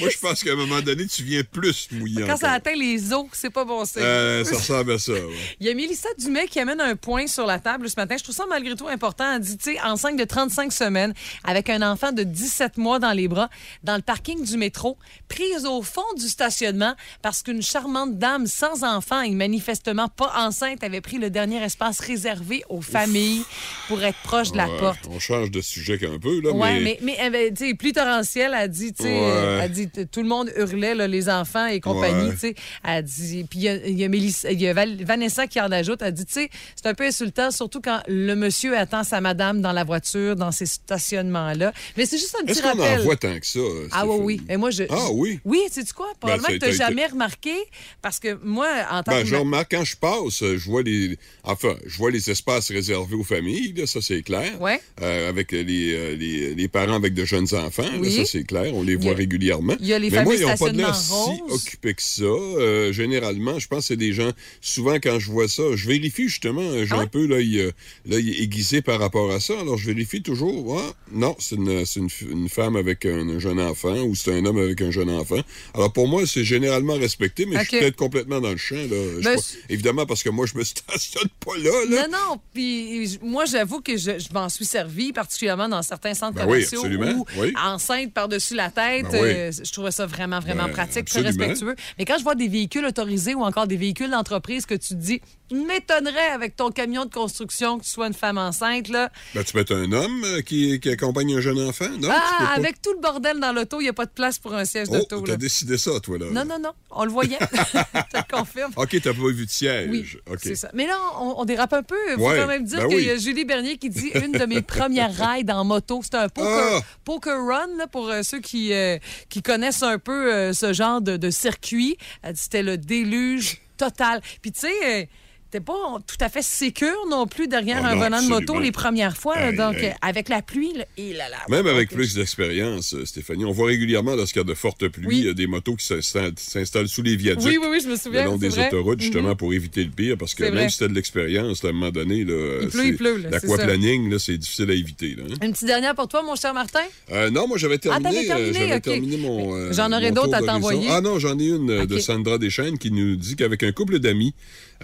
moi, je pense qu'à un moment donné, tu viens plus mouillé
Quand ça atteint les os, c'est pas bon signe.
Euh, ça ressemble à ça, ouais.
Il y a Mélissa Dumais qui amène un point sur la table ce matin. Je trouve ça malgré tout important. Elle dit, tu sais, enceinte de 35 semaines, avec un enfant de 17 mois dans les bras, dans le parking du métro, prise au fond du stationnement parce qu'une charmante dame sans enfant et manifestement pas enceinte avait pris le dernier espace réservé aux familles pour être proche de la
Ouais,
porte.
On change de sujet un peu, là,
Oui,
mais...
mais, mais, elle, tu sais, plus torrentielle, elle dit, tu sais,
Ouais.
euh, elle dit, tout le monde hurlait, là, les enfants et compagnie,
Ouais.
tu sais. Elle dit, puis il y a, y a Mélissa- y a Vanessa qui en ajoute, elle dit, tu sais, c'est un peu insultant, surtout quand le monsieur attend sa madame dans la voiture, dans ces stationnements-là. Mais c'est juste un petit
Est-ce qu'on
rappel.
en voit tant que ça?
Ah oui, oui. Mais moi, je.
Ah oui?
Oui, sais tu quoi? Probablement
Ben,
que tu n'as jamais remarqué, parce que moi, en tant
Ben,
que.
je remarque, quand je passe, euh, je vois les... Enfin, je vois les espaces réservés aux familles, là, ça, c'est clair.
Ouais.
Euh, avec les, euh, les, les parents avec de jeunes enfants, là,
Oui.
ça, c'est clair. On les voit
a-
régulièrement.
il y a les
Mais moi, ils n'ont pas de l'air si occupés que ça. Euh, généralement, je pense que c'est des gens... Souvent, quand je vois ça, je vérifie justement. euh, J'ai
Ah
un peu l'œil euh, l'œil aiguisé par rapport à ça. Alors, je vérifie toujours. Ah, non, c'est une, femme avec un, un jeune enfant ou c'est un homme avec un jeune enfant. Alors, pour moi, c'est généralement respecté, mais je suis peut-être complètement dans le champ. Là.
Ben,
pas- évidemment, parce que moi, je me stationne pas là. là.
Non, non. Puis moi, j'avoue que je, je m'en suis servi, particulièrement dans certains centres
Ben
commerciaux
absolument,
où,
oui.
enceinte par-dessus la tête,
Ben
euh, je trouvais ça vraiment, vraiment
Ben,
pratique, très respectueux. Mais quand je vois des véhicules autorisés ou encore des véhicules d'entreprise que tu te dis, m'étonnerait avec ton camion de construction que tu sois une femme enceinte, là.
Ben, tu peux être un homme euh, qui, qui accompagne un jeune enfant, non? Tu
Ah,
pas?
avec tout le bordel dans l'auto, il n'y a pas de place pour un siège
Oh,
d'auto.
t'as
là.
décidé ça, toi, là.
Non, non, non. On le voyait. je te confirme.
OK, t'as pas vu de siège.
Oui, c'est ça. Mais là, on, on dérape un peu. Il faut
Ouais,
quand même dire
ben
qu'il
oui.
y a Julie Bernier qui dit une de mes premières rides en moto. C'était un poker,
Ah!
poker run là, pour euh, ceux qui, euh, qui connaissent un peu ce genre de, de circuit. C'était le déluge total. Puis tu sais... euh, T'es pas tout à fait sécure non plus derrière
Oh
un
non,
volant de moto les premières fois. là.
Hey,
donc, euh, avec la pluie, là, et là, là,
Même avec plus d'expérience, euh, Stéphanie, on voit régulièrement lorsqu'il y a de fortes pluies,
Oui.
des motos qui s'installent sous les viaducs.
Oui, oui, oui, je me
Le
souviens.
long
c'est
des
vrai.
autoroutes, justement,
Mhm.
pour éviter le pire, parce que même
vrai.
si t'as de l'expérience, à un moment donné, l'aquaplaning, là, c'est difficile à éviter. Là, hein.
Une petite dernière pour toi, mon cher Martin?
Euh, non, moi j'avais
Ah,
terminé, euh,
terminé,
mon. euh,
J'en aurais d'autres à t'envoyer.
Ah non, j'en ai une euh, de. Sandra Deschênes qui nous dit qu'avec un couple d'amis,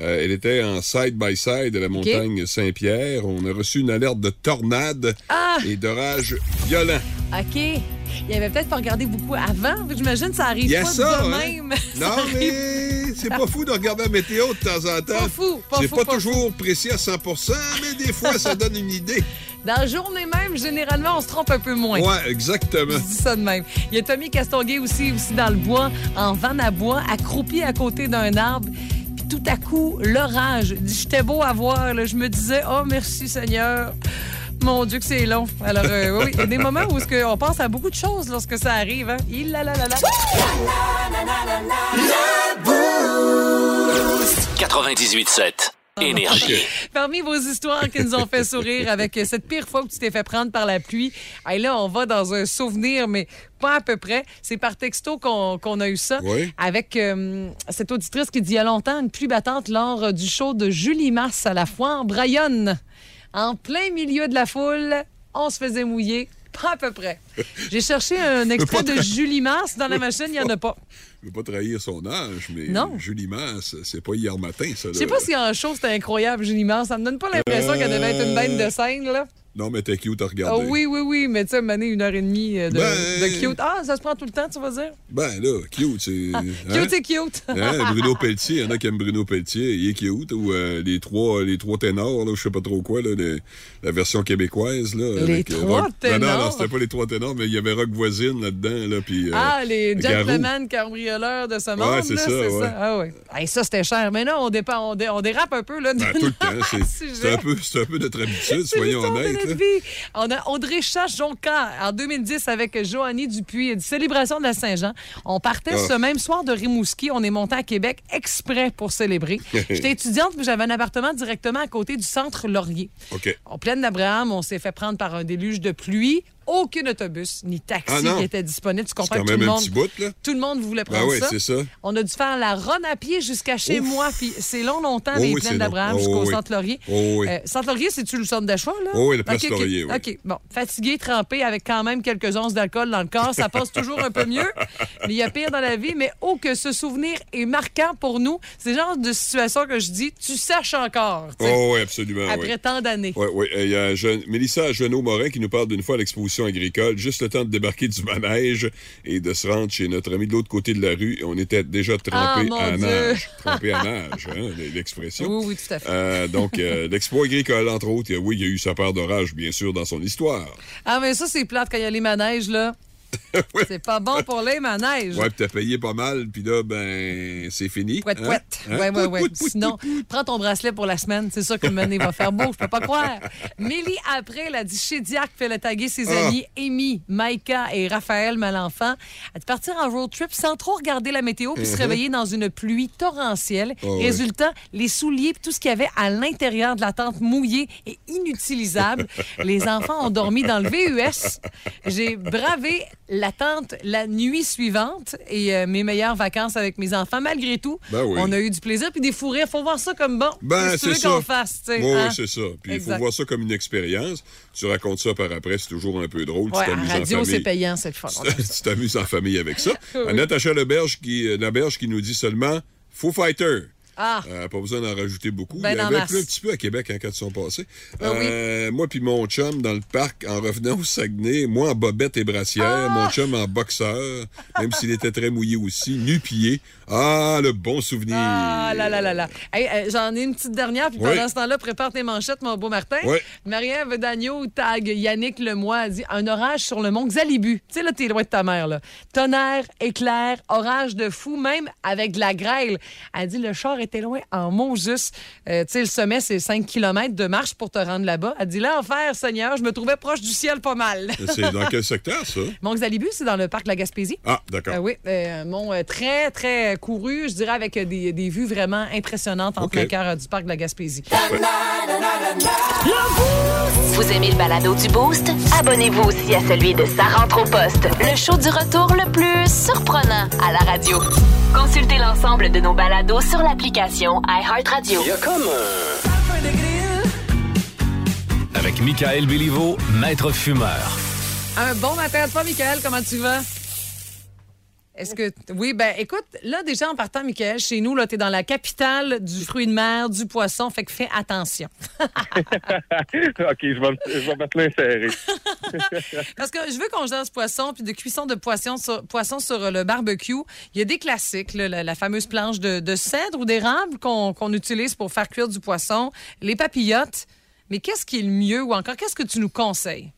euh, elle était en side by side à la montagne Saint-Pierre. On a reçu une alerte de tornade
Ah!
et d'orage violent.
OK. Il avait peut-être pas regardé beaucoup avant. J'imagine que ça arrive
Il y a
pas
ça,
de
hein?
même.
Non,
arrive
mais c'est pas fou de regarder la météo de temps en temps.
Pas fou, pas
C'est pas,
pas
toujours précis à 100 mais des fois, ça donne une idée.
Dans la journée même, généralement, on se trompe un peu moins.
Ouais, exactement.
Je dis ça de même. Il y a Tommy Castonguay aussi, aussi dans le bois, en vanne à bois, accroupi à côté d'un arbre. Puis tout à coup, l'orage. J'étais beau à voir. là. Je me disais, oh, merci Seigneur. Mon Dieu, que c'est long. Alors, euh, oui, il y a des moments où que on pense à beaucoup de choses lorsque ça arrive. Hein? Il la la la la.
98.7. Énergie.
Parmi vos histoires qui nous ont fait sourire avec cette pire fois où tu t'es fait prendre par la pluie, hey, là, on va dans un souvenir, mais pas à peu près. C'est par texto qu'on a eu ça.
Oui.
Avec euh, cette auditrice qui dit il y a longtemps une pluie battante lors du show de Julie Mars à la foire Brayonne. En plein milieu de la foule, on se faisait mouiller. Pas à peu près. J'ai cherché un extrait de Julie Mars dans la machine, il n'y en a pas.
Je veux pas trahir son âge, mais
Non.
Julie Masse, c'est pas hier matin, ça.
Je sais pas si en show c'était incroyable, Julie Mars. Ça me donne pas l'impression qu'elle devait être une bête de scène, là.
Non, mais t'es cute à
Ah
regarder.
oui, oui, oui, mais tu sais, mané une heure et demie euh, de,
Ben-
de cute. Ah, ça se prend tout le temps, tu vas dire?
Ben là, cute, c'est. hein?
Cute, c'est cute.
Hein, Bruno Pelletier, il y en a qui aiment Bruno Pelletier, il est cute. Ou euh, les, trois, les trois ténors, là, je sais pas trop quoi, là, les- la version québécoise. Là,
Les
avec,
trois
Rock- Non, non, non,
ténors?
c'était pas les trois ténors, mais il y avait Rock Voisine là-dedans. Là, puis, euh,
ah, les gentlemen cambrioleurs de ce monde,
c'est ça, ouais.
ça. Ah. Hey, ça, c'était cher. Mais non, on, on, dé- on dérape un peu, là. de
ben, tout le temps. C'est, un peu, un peu notre habitude, soyons honnêtes.
Vie. On a Audrey Chache-Jonca en 2010 avec Joanie Dupuis, du célébration de la Saint-Jean. On partait
Ah.
ce même soir de Rimouski. On est monté à Québec exprès pour célébrer. J'étais étudiante, puis j'avais un appartement directement à côté du centre Laurier.
OK.
En pleine d'Abraham, on s'est fait prendre par un déluge de pluie. Aucun autobus ni taxi
Ah
qui était disponible. Tu comprends que tout le
un
monde,
petit bout,
tout le monde voulait
Ben
prendre ça.
c'est ça.
On a dû faire la run à pied jusqu'à chez
Ouf.
moi. Puis c'est long, longtemps,
Oh
les
oui,
plaines d'Abraham.
Oh
jusqu'au
oui.
centre Laurier.
Oh oui.
Euh, centre Laurier, c'est-tu le centre d'achat, là?
Oh oui, la place
OK, OK.
Laurier, oui.
OK, bon. Fatigué, trempé, avec quand même quelques onces d'alcool dans le corps, ça passe toujours un peu mieux. Mais il y a pire dans la vie. Mais oh, que ce souvenir est marquant pour nous. C'est le genre de situation que je dis, tu saches encore,
Oh oui, absolument.
après tant d'années.
Oui, oui. Il y a Mélissa Genot-Morin qui nous parle d'une fois à l'exposition agricole, juste le temps de débarquer du manège et de se rendre chez notre ami de l'autre côté de la rue. On était déjà trempé
Ah,
à
Dieu.
nage. Trempé à nage, hein, l'expression.
Oui, oui, tout à fait.
Euh, donc, euh, l'expo agricole, entre autres, il y a- oui, il y a eu sa part d'orage, bien sûr, dans son histoire.
Ah, mais ça, c'est plate quand il y a les manèges, là. C'est pas bon pour les manèges.
Ouais, puis t'as payé pas mal, puis là, ben, c'est fini.
Pouette,
hein?
pouette.
Hein?
Ouais, ouais, ouais.
pouette, pouette,
Sinon, prends ton bracelet pour la semaine. C'est sûr que le mené va faire beau. Je peux pas croire. Mélie, après, elle a dit chez Diac, fait le taguer ses
Ah.
amis Amy, Maïka et Raphaël Malenfant. Elle de partir en road trip sans trop regarder la météo puis se réveiller dans une pluie torrentielle.
Uh-huh. Ouais.
Résultat, les souliers puis tout ce qu'il y avait à l'intérieur de la tente mouillé et inutilisable. les enfants ont dormi dans le VUS. J'ai bravé la tente la nuit suivante et euh, mes meilleures vacances avec mes enfants. Malgré tout,
Ben oui.
on a eu du plaisir puis des fous rires. Faut voir ça comme bon.
Ben, c'est ça.
qu'on fasse,
Oui,
hein?
c'est ça. Puis il faut voir ça comme une expérience. Tu racontes ça par après, c'est toujours un peu drôle.
Ouais,
tu t'amuses en
radio, c'est payant, c'est le fun.
tu t'amuses en famille avec ça.
Oui.
Natacha Leberge qui, euh, Laberge qui nous dit seulement Foo Fighter.
Ah.
Euh, pas besoin d'en rajouter beaucoup.
Ben,
Il y
en
avait plus un petit peu à Québec hein, quand ils sont passés.
Ah oui.
Euh, Moi puis mon chum dans le parc en revenant au Saguenay, moi en bobette et brassière,
Ah!
mon chum en boxeur, même s'il était très mouillé aussi, nu-pied. Ah, le bon souvenir.
Ah là là là là. Hey, euh, J'en ai une petite dernière, puis
Oui.
pendant ce temps-là, prépare tes manchettes, mon beau Martin.
Oui.
Marie-Ève Dagneau tag Yannick Lemoy, dit un orage sur le mont Xalibu. Tu sais, là, t'es loin de ta mère, là. Tonnerre, éclair, orage de fou, même avec de la grêle. Elle dit le char était loin en mont juste. Euh, tu sais, le sommet, c'est 5 km de marche pour te rendre là-bas. Elle dit l'enfer, Seigneur, je me trouvais proche du ciel pas mal.
C'est dans quel secteur, ça?
mont Xalibu, c'est dans le parc de la Gaspésie.
Ah, d'accord.
Euh, oui, euh, mont euh, très, très couru, je dirais, avec euh, des, des vues vraiment impressionnantes en
OK.
plein cœur euh, du parc de la Gaspésie.
Vous aimez le balado du Boost? Abonnez-vous aussi à celui de Sa rentre au poste, le show du retour le plus surprenant à la radio. Consultez l'ensemble de nos balados sur l'application iHeartRadio.
Il y a comme un... Avec Michael Béliveau, maître fumeur.
Un bon matin à toi, Michael. Comment tu vas? Est-ce que. Oui, ben écoute, là, déjà en partant, Michael, chez nous, là, t'es dans la capitale du fruit de mer, du poisson, fait que fais attention.
OK, je vais, je vais.
Parce que je veux qu'on jase poisson, puis de cuisson de poisson sur, poisson sur euh, le barbecue. Il y a des classiques, là, la, la fameuse planche de, de cèdre ou d'érable qu'on qu'on utilise pour faire cuire du poisson, les papillotes. Mais qu'est-ce qui est le mieux ou encore qu'est-ce que tu nous conseilles?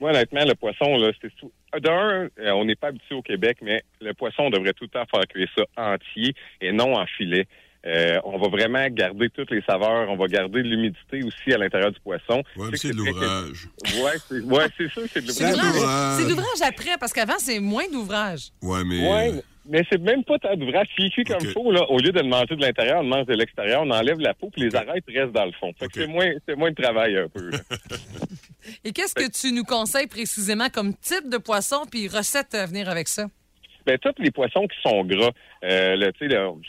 Moi, honnêtement, le poisson, là, c'est sou- D'un, euh, on n'est pas habitué au Québec, mais le poisson, on devrait tout le temps faire cuire ça entier et non en filet. Euh, on va vraiment garder toutes les saveurs. On va garder l'humidité aussi à l'intérieur du poisson. Sais
c'est de l'ouvrage.
Ouais, c'est ouais, c'est sûr, c'est de
C'est
C'est
l'ouvrage.
l'ouvrage.
l'ouvrage.
C'est l'ouvrage après, parce qu'avant, c'est moins d'ouvrage.
Ouais, mais.
Ouais, mais c'est même pas tant. S'il cuit comme
OK.
il faut, là, au lieu de le manger de l'intérieur, on le mange de l'extérieur, on enlève la peau, puis les arêtes restent dans le fond. Fait que c'est moins, c'est moins de travail un peu.
Et qu'est-ce que tu nous conseilles précisément comme type de poisson puis recette à venir avec ça?
Ben, tous les poissons qui sont gras, euh, le-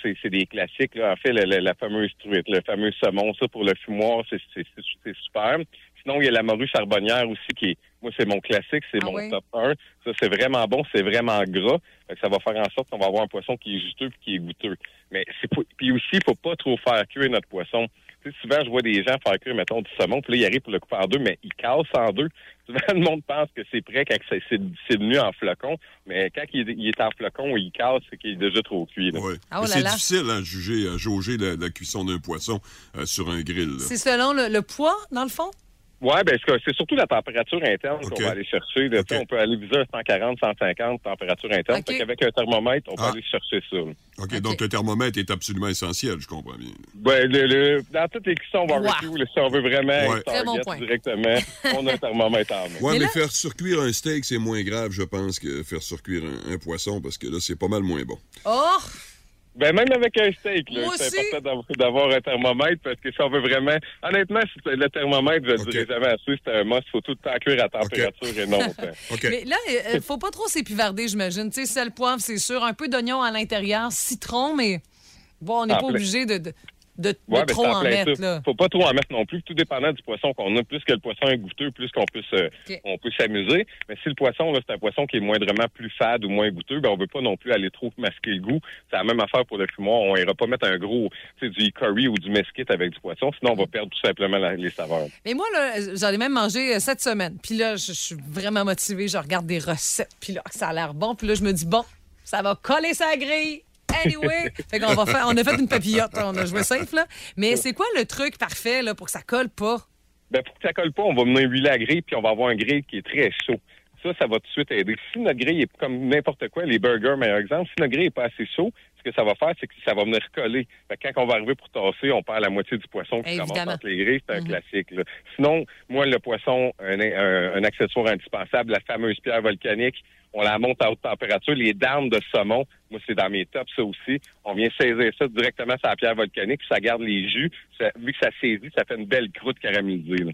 c'est c'est des classiques. Là. En fait, la fameuse truite, le fameux saumon, ça pour le fumoir, c'est c'est- c'est- c'est super. Sinon, il y a la morue charbonnière aussi qui est, moi, c'est mon classique, c'est
Ah
mon
oui?
top 1. Ça, c'est vraiment bon, c'est vraiment gras. Fait que ça va faire en sorte qu'on va avoir un poisson qui est juteux puis qui est goûteux. Mais c'est pas- puis aussi, il faut pas trop faire cuire notre poisson. Tu sais, souvent, je vois des gens faire cuire, mettons, du saumon, puis là, ils arrivent pour le couper en deux, mais ils cassent en deux. Souvent, le monde pense que c'est prêt quand c'est c'est- c'est venu en flocon, mais quand il est, il est en flocon ou il casse, c'est qu'il est déjà trop cuit. là.
ouais.
Ah, oh
c'est
là.
difficile à juger, à jauger la, la cuisson d'un poisson euh, sur un grill. là.
C'est selon le, le poids, dans le fond?
Ouais, ben c'est c'est surtout la température interne qu'on va aller chercher. On peut aller viser un 140, 150 température interne.
OK.
Fait qu'avec un thermomètre, on peut
Ah.
aller chercher ça.
OK, donc le thermomètre est absolument essentiel, je comprends bien.
Ben, le, le- dans toutes les cuissons barbecue, là, si on veut vraiment
Ouais.
bon point.
directement, on a un thermomètre en main.
Ouais,
Mais
mais,
là-
faire surcuire un steak, c'est moins grave, je pense, que faire surcuire un, un poisson, parce que là, c'est pas mal moins bon.
Oh!
Ben, même avec un steak, là, c'est important d'avoir- un thermomètre parce que si on veut vraiment. Honnêtement, si le thermomètre, je le
OK.
dirais jamais assez, c'est un must. Il faut tout le temps cuire à température et non.
Mais là, il faut pas trop s'épivarder, j'imagine. Tu sais, sel, poivre, c'est sûr. Un peu d'oignon à l'intérieur, citron, mais bon, on n'est pas
plein.
obligé de, de, de- de
Ouais,
trop
c'est
en mettre. Là.
Faut pas trop en mettre non plus, tout dépendant du poisson qu'on a. Plus que le poisson est goûteux, plus qu'on peut se,
OK.
on peut s'amuser. Mais si le poisson, là, c'est un poisson qui est moindrement plus fade ou moins goûteux, ben, on veut pas non plus aller trop masquer le goût. C'est la même affaire pour le fumoir. On ira pas mettre un gros, tu sais, du curry ou du mesquite avec du poisson, sinon on va perdre tout simplement la- les saveurs.
Mais moi, là, j'en ai même mangé euh, cette semaine. Puis là, je je suis vraiment motivée. Je regarde des recettes. Puis là, ça a l'air bon. Puis là, je me dis, bon, ça va coller sa grille. Anyway, fait qu'on va faire, on a fait une papillote, on a joué safe, là. Mais c'est quoi le truc parfait, là, pour que ça colle pas?
Ben, pour que ça colle pas, on va venir huiler la grille, puis on va avoir un grill qui est très chaud. Ça, ça va tout de suite aider. Si notre grille est comme n'importe quoi, les burgers, meilleur exemple, si notre grille est pas assez chaud, que ça va faire, c'est que ça va venir coller. Fait que quand on va arriver pour tasser, on perd la moitié du poisson qui
Évidemment.
entre les grilles. C'est un classique. là. Sinon, moi, le poisson, un, un- un accessoire indispensable, la fameuse pierre volcanique, on la monte à haute température. Les dames de saumon, moi, c'est dans mes tops, ça aussi. On vient saisir ça directement sur la pierre volcanique, puis ça garde les jus. Ça- vu que ça saisit, ça fait une belle croûte caramélisée.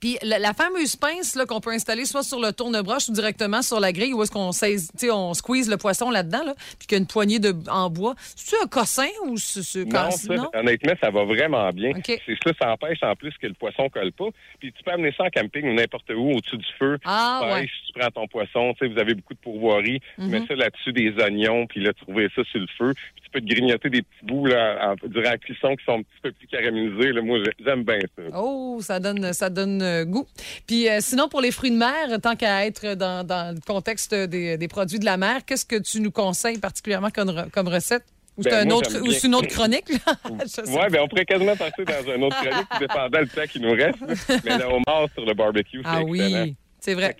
Puis la, la fameuse pince là, qu'on peut installer soit sur le tourne-broche ou directement sur la grille, où est-ce qu'on saisit- on squeeze le poisson là-dedans, là, puis qu'il y a une poignée de, en bois. C'est-tu un cossin ou c'est... c'est-
Non, ça, honnêtement, ça va vraiment bien.
OK.
C'est ça, ça empêche en plus que le poisson colle pas. Puis tu peux amener ça en camping ou n'importe où, au-dessus du feu.
Ah,
pêches,
ouais. Mhm.
tu prends ton poisson, tu sais, vous avez beaucoup de pourvoiries, tu mets ça là-dessus des oignons, puis là, tu trouves ça sur le feu, puis tu peux te grignoter des petits bouts là, en, durant la cuisson qui sont un petit peu plus caramélisés. Là. Moi, j'aime bien ça.
Oh, ça donne, ça donne euh, goût. Puis euh, sinon, pour les fruits de mer, tant qu'à être dans, dans, le contexte des, des, produits de la mer, qu'est-ce que tu nous conseilles particulièrement comme, comme recette? Ou c'est ben, un autre, ou une autre chronique?
oui, ben on pourrait quasiment passer dans une autre chronique, dépendant le temps qui nous reste. Mais le homard sur le barbecue, c'est ah, oui.
C'est vrai.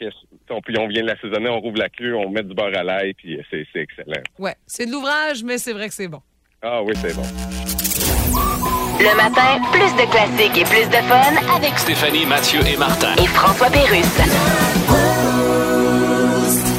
On, puis on vient de l'assaisonner, on rouvre la queue, on met du beurre à l'ail, puis c'est excellent.
Ouais, c'est de l'ouvrage, mais c'est vrai que c'est bon.
Ah oui, c'est bon.
Le matin, plus de classiques et plus de fun avec
Stéphanie, Mathieu et Martin.
Et François Pérusse.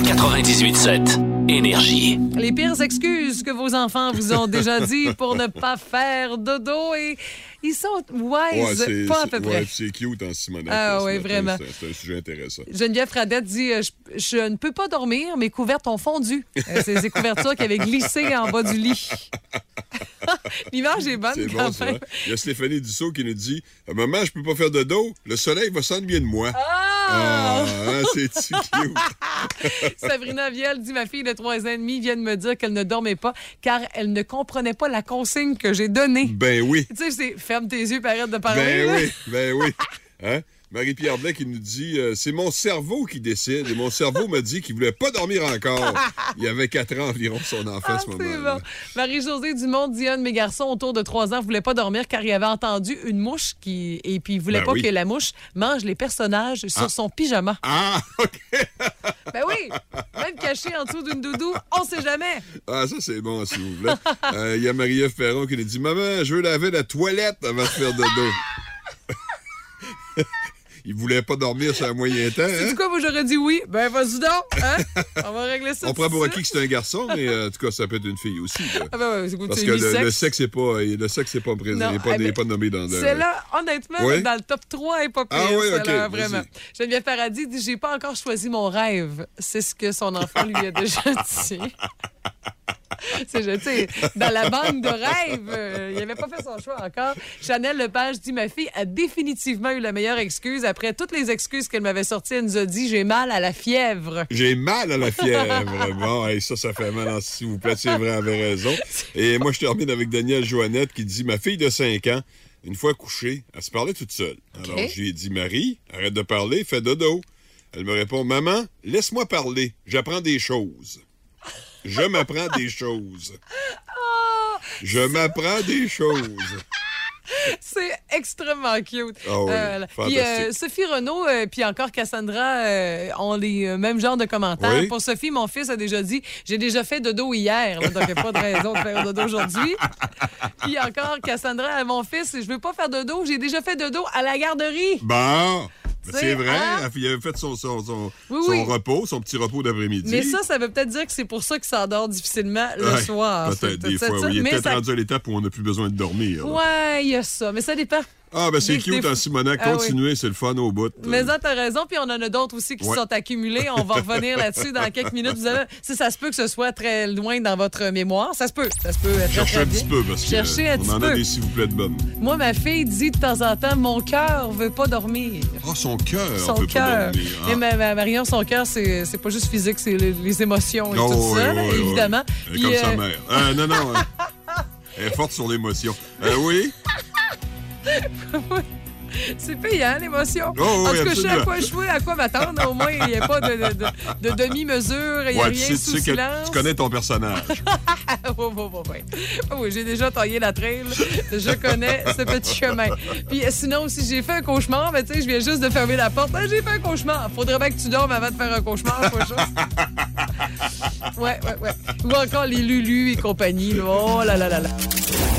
98.7. Énergie.
Les pires excuses que vos enfants vous ont déjà dit pour ne pas faire dodo et ils sont wise, pas à peu près.
c'est cute en Simonette.
Ah oui, vraiment.
C'est un sujet intéressant.
Geneviève Fradette dit euh, je, ne peux pas dormir, mes couvertes ont fondu. Euh, c'est des couvertures qui avaient glissé en bas du lit. L'image est bonne quand même.
Il y a Stéphanie Dussault qui nous dit Maman, je peux pas faire de dos, le soleil va s'ennuyer de moi. Ah! ah hein, c'est cute.
Sabrina Vielle dit Ma fille de trois ans et demi vient de me dire qu'elle ne dormait pas car elle ne comprenait pas la consigne que j'ai donnée.
Ben oui.
Tu sais, c'est ferme tes yeux et arrête de parler. Ben
oui, ben oui. Hein? Marie-Pierre Blais qui nous dit euh, C'est mon cerveau qui décide. Et mon cerveau m'a dit qu'il voulait pas dormir encore. Il avait quatre ans environ, son enfant, à ce ah, moment bon.
Marie-Josée Dumont dit Un de mes garçons autour de trois ans voulait pas dormir car il avait entendu une mouche qui. Et puis il voulait ben pas que la mouche mange les personnages sur ah. son pyjama.
Ah, OK.
ben oui, même caché en dessous d'une doudou, on sait jamais.
Ah, ça, c'est bon, s'il vous plaît. Euh, il y a Marie-Ève Perron qui nous dit Maman, je veux laver la toilette avant de faire dodo il voulait pas dormir sur un moyen temps.
C'est hein? quoi, moi j'aurais dit oui? Ben vas-y donc, hein? On va régler ça.
On prend pour acquis que c'est un garçon, mais euh, en tout cas, ça peut être une fille aussi.
Ah ben ouais,
Parce que le, sexe n'est pas, le sexe est pas présent, il n'est pas, pas, nommé dans le.
C'est là, honnêtement, dans le top 3, elle pas pire. Ah oui, ok. Là, vraiment. Geneviève Paradis dit J'ai pas encore choisi mon rêve. C'est ce que son enfant lui a déjà dit. c'est, dans la banque de rêves, euh, il n'avait pas fait son choix encore. Chanel Lepage dit Ma fille a définitivement eu la meilleure excuse. Après toutes les excuses qu'elle m'avait sorties, elle nous a dit J'ai mal à la fièvre.
J'ai mal à la fièvre. bon, et ça, ça fait mal, s'il vous plaît, c'est vrai, avait raison. Et moi, je termine avec Danielle Joannette qui dit Ma fille de 5 ans, une fois couchée, elle se parlait toute seule. Alors, je lui ai dit Marie, arrête de parler, fais dodo. Elle me répond Maman, laisse-moi parler, j'apprends des choses. Je m'apprends des choses. Oh, je m'apprends des choses.
C'est extrêmement cute.
Oh oui, euh, puis euh,
Sophie Renaud euh, puis encore Cassandra ont les mêmes genres de commentaires. Pour Sophie, mon fils a déjà dit J'ai déjà fait dodo hier, donc il n'y a pas de raison de faire dodo aujourd'hui. puis encore Cassandra, mon fils, je veux pas faire dodo, j'ai déjà fait dodo à la garderie.
Bon. C'est vrai, hein? il avait fait son, son, son, repos, son petit repos d'après-midi.
Mais ça, ça veut peut-être dire que c'est pour ça qu'il s'endort difficilement le soir.
Peut-être des fois, oui. Il est peut-être rendu à l'étape où on n'a plus besoin de dormir.
Oui, il y a ça. Mais ça dépend
ah, ben c'est cute en Simonac. Ah Continuez, c'est le fun au bout.
Mais ça, t'as raison. Puis on en a d'autres aussi qui sont accumulés. On va revenir là-dessus dans quelques minutes. Vous avez... Si ça se peut que ce soit très loin dans votre mémoire, ça se peut. Ça se peut être
Cherchez un petit peu parce que Cherchez un on en a des s'il vous plaît de bonnes.
Moi, ma fille dit de temps en temps, mon cœur veut pas dormir.
Ah, son cœur veut pas dormir.
Et ma, Marion, son cœur, c'est pas juste physique, c'est les, émotions et oh, tout ça, évidemment.
comme sa euh, mère. Euh, non, non. Elle est forte sur l'émotion. Euh, oui?
C'est payant, l'émotion.
Oh, en
tout cas, je sais à quoi jouer, à quoi m'attendre. Au moins, il n'y a pas de, de, de, demi-mesure, il n'y a rien tu sous silence.
tu connais ton personnage.
oh, oh, oh, oui, j'ai déjà taillé la traîne. Je connais ce petit chemin. Puis sinon, si j'ai fait un cauchemar, ben, tu sais, je viens juste de fermer la porte. Ah, j'ai fait un cauchemar. Faudrait bien que tu dormes avant de faire un cauchemar, pas. Ouais, ouais, ouais. Ou encore les Lulu et compagnie. Oh là là là là.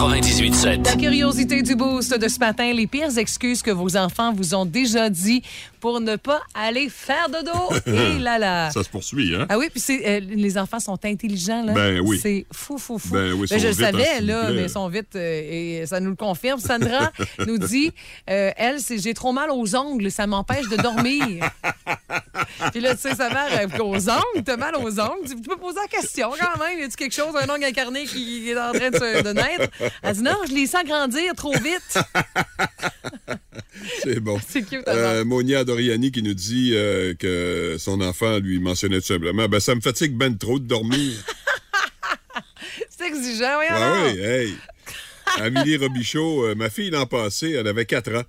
98.7.
La curiosité du boost de ce matin, les pires excuses que vos enfants vous ont déjà dit pour ne pas aller faire dodo. Et là là.
Ça se poursuit, hein?
Ah oui, puis euh, les enfants sont intelligents, là.
Ben oui.
C'est fou, fou, fou.
Ben oui,
ben, je
le
savais, là, mais ils sont vite euh, et ça nous le confirme. Sandra nous dit, euh, elle, c'est j'ai trop mal aux ongles, ça m'empêche de dormir. Puis là, tu sais, sa mère, elle, aux ongles, t'as mal aux ongles. Tu peux poser la question quand même. Y a-tu quelque chose, un ongle incarné qui est en train de, se- de naître? Elle dit non, je les sens grandir trop vite.
C'est bon.
C'est cute,
Euh, Monia Doriani qui nous dit euh, que son enfant lui mentionnait tout simplement ben, Ça me fatigue ben trop de dormir.
C'est exigeant,
ah
donc.
oui, hey. Amélie Robichaud, euh, ma fille l'an passé, elle avait 4 ans.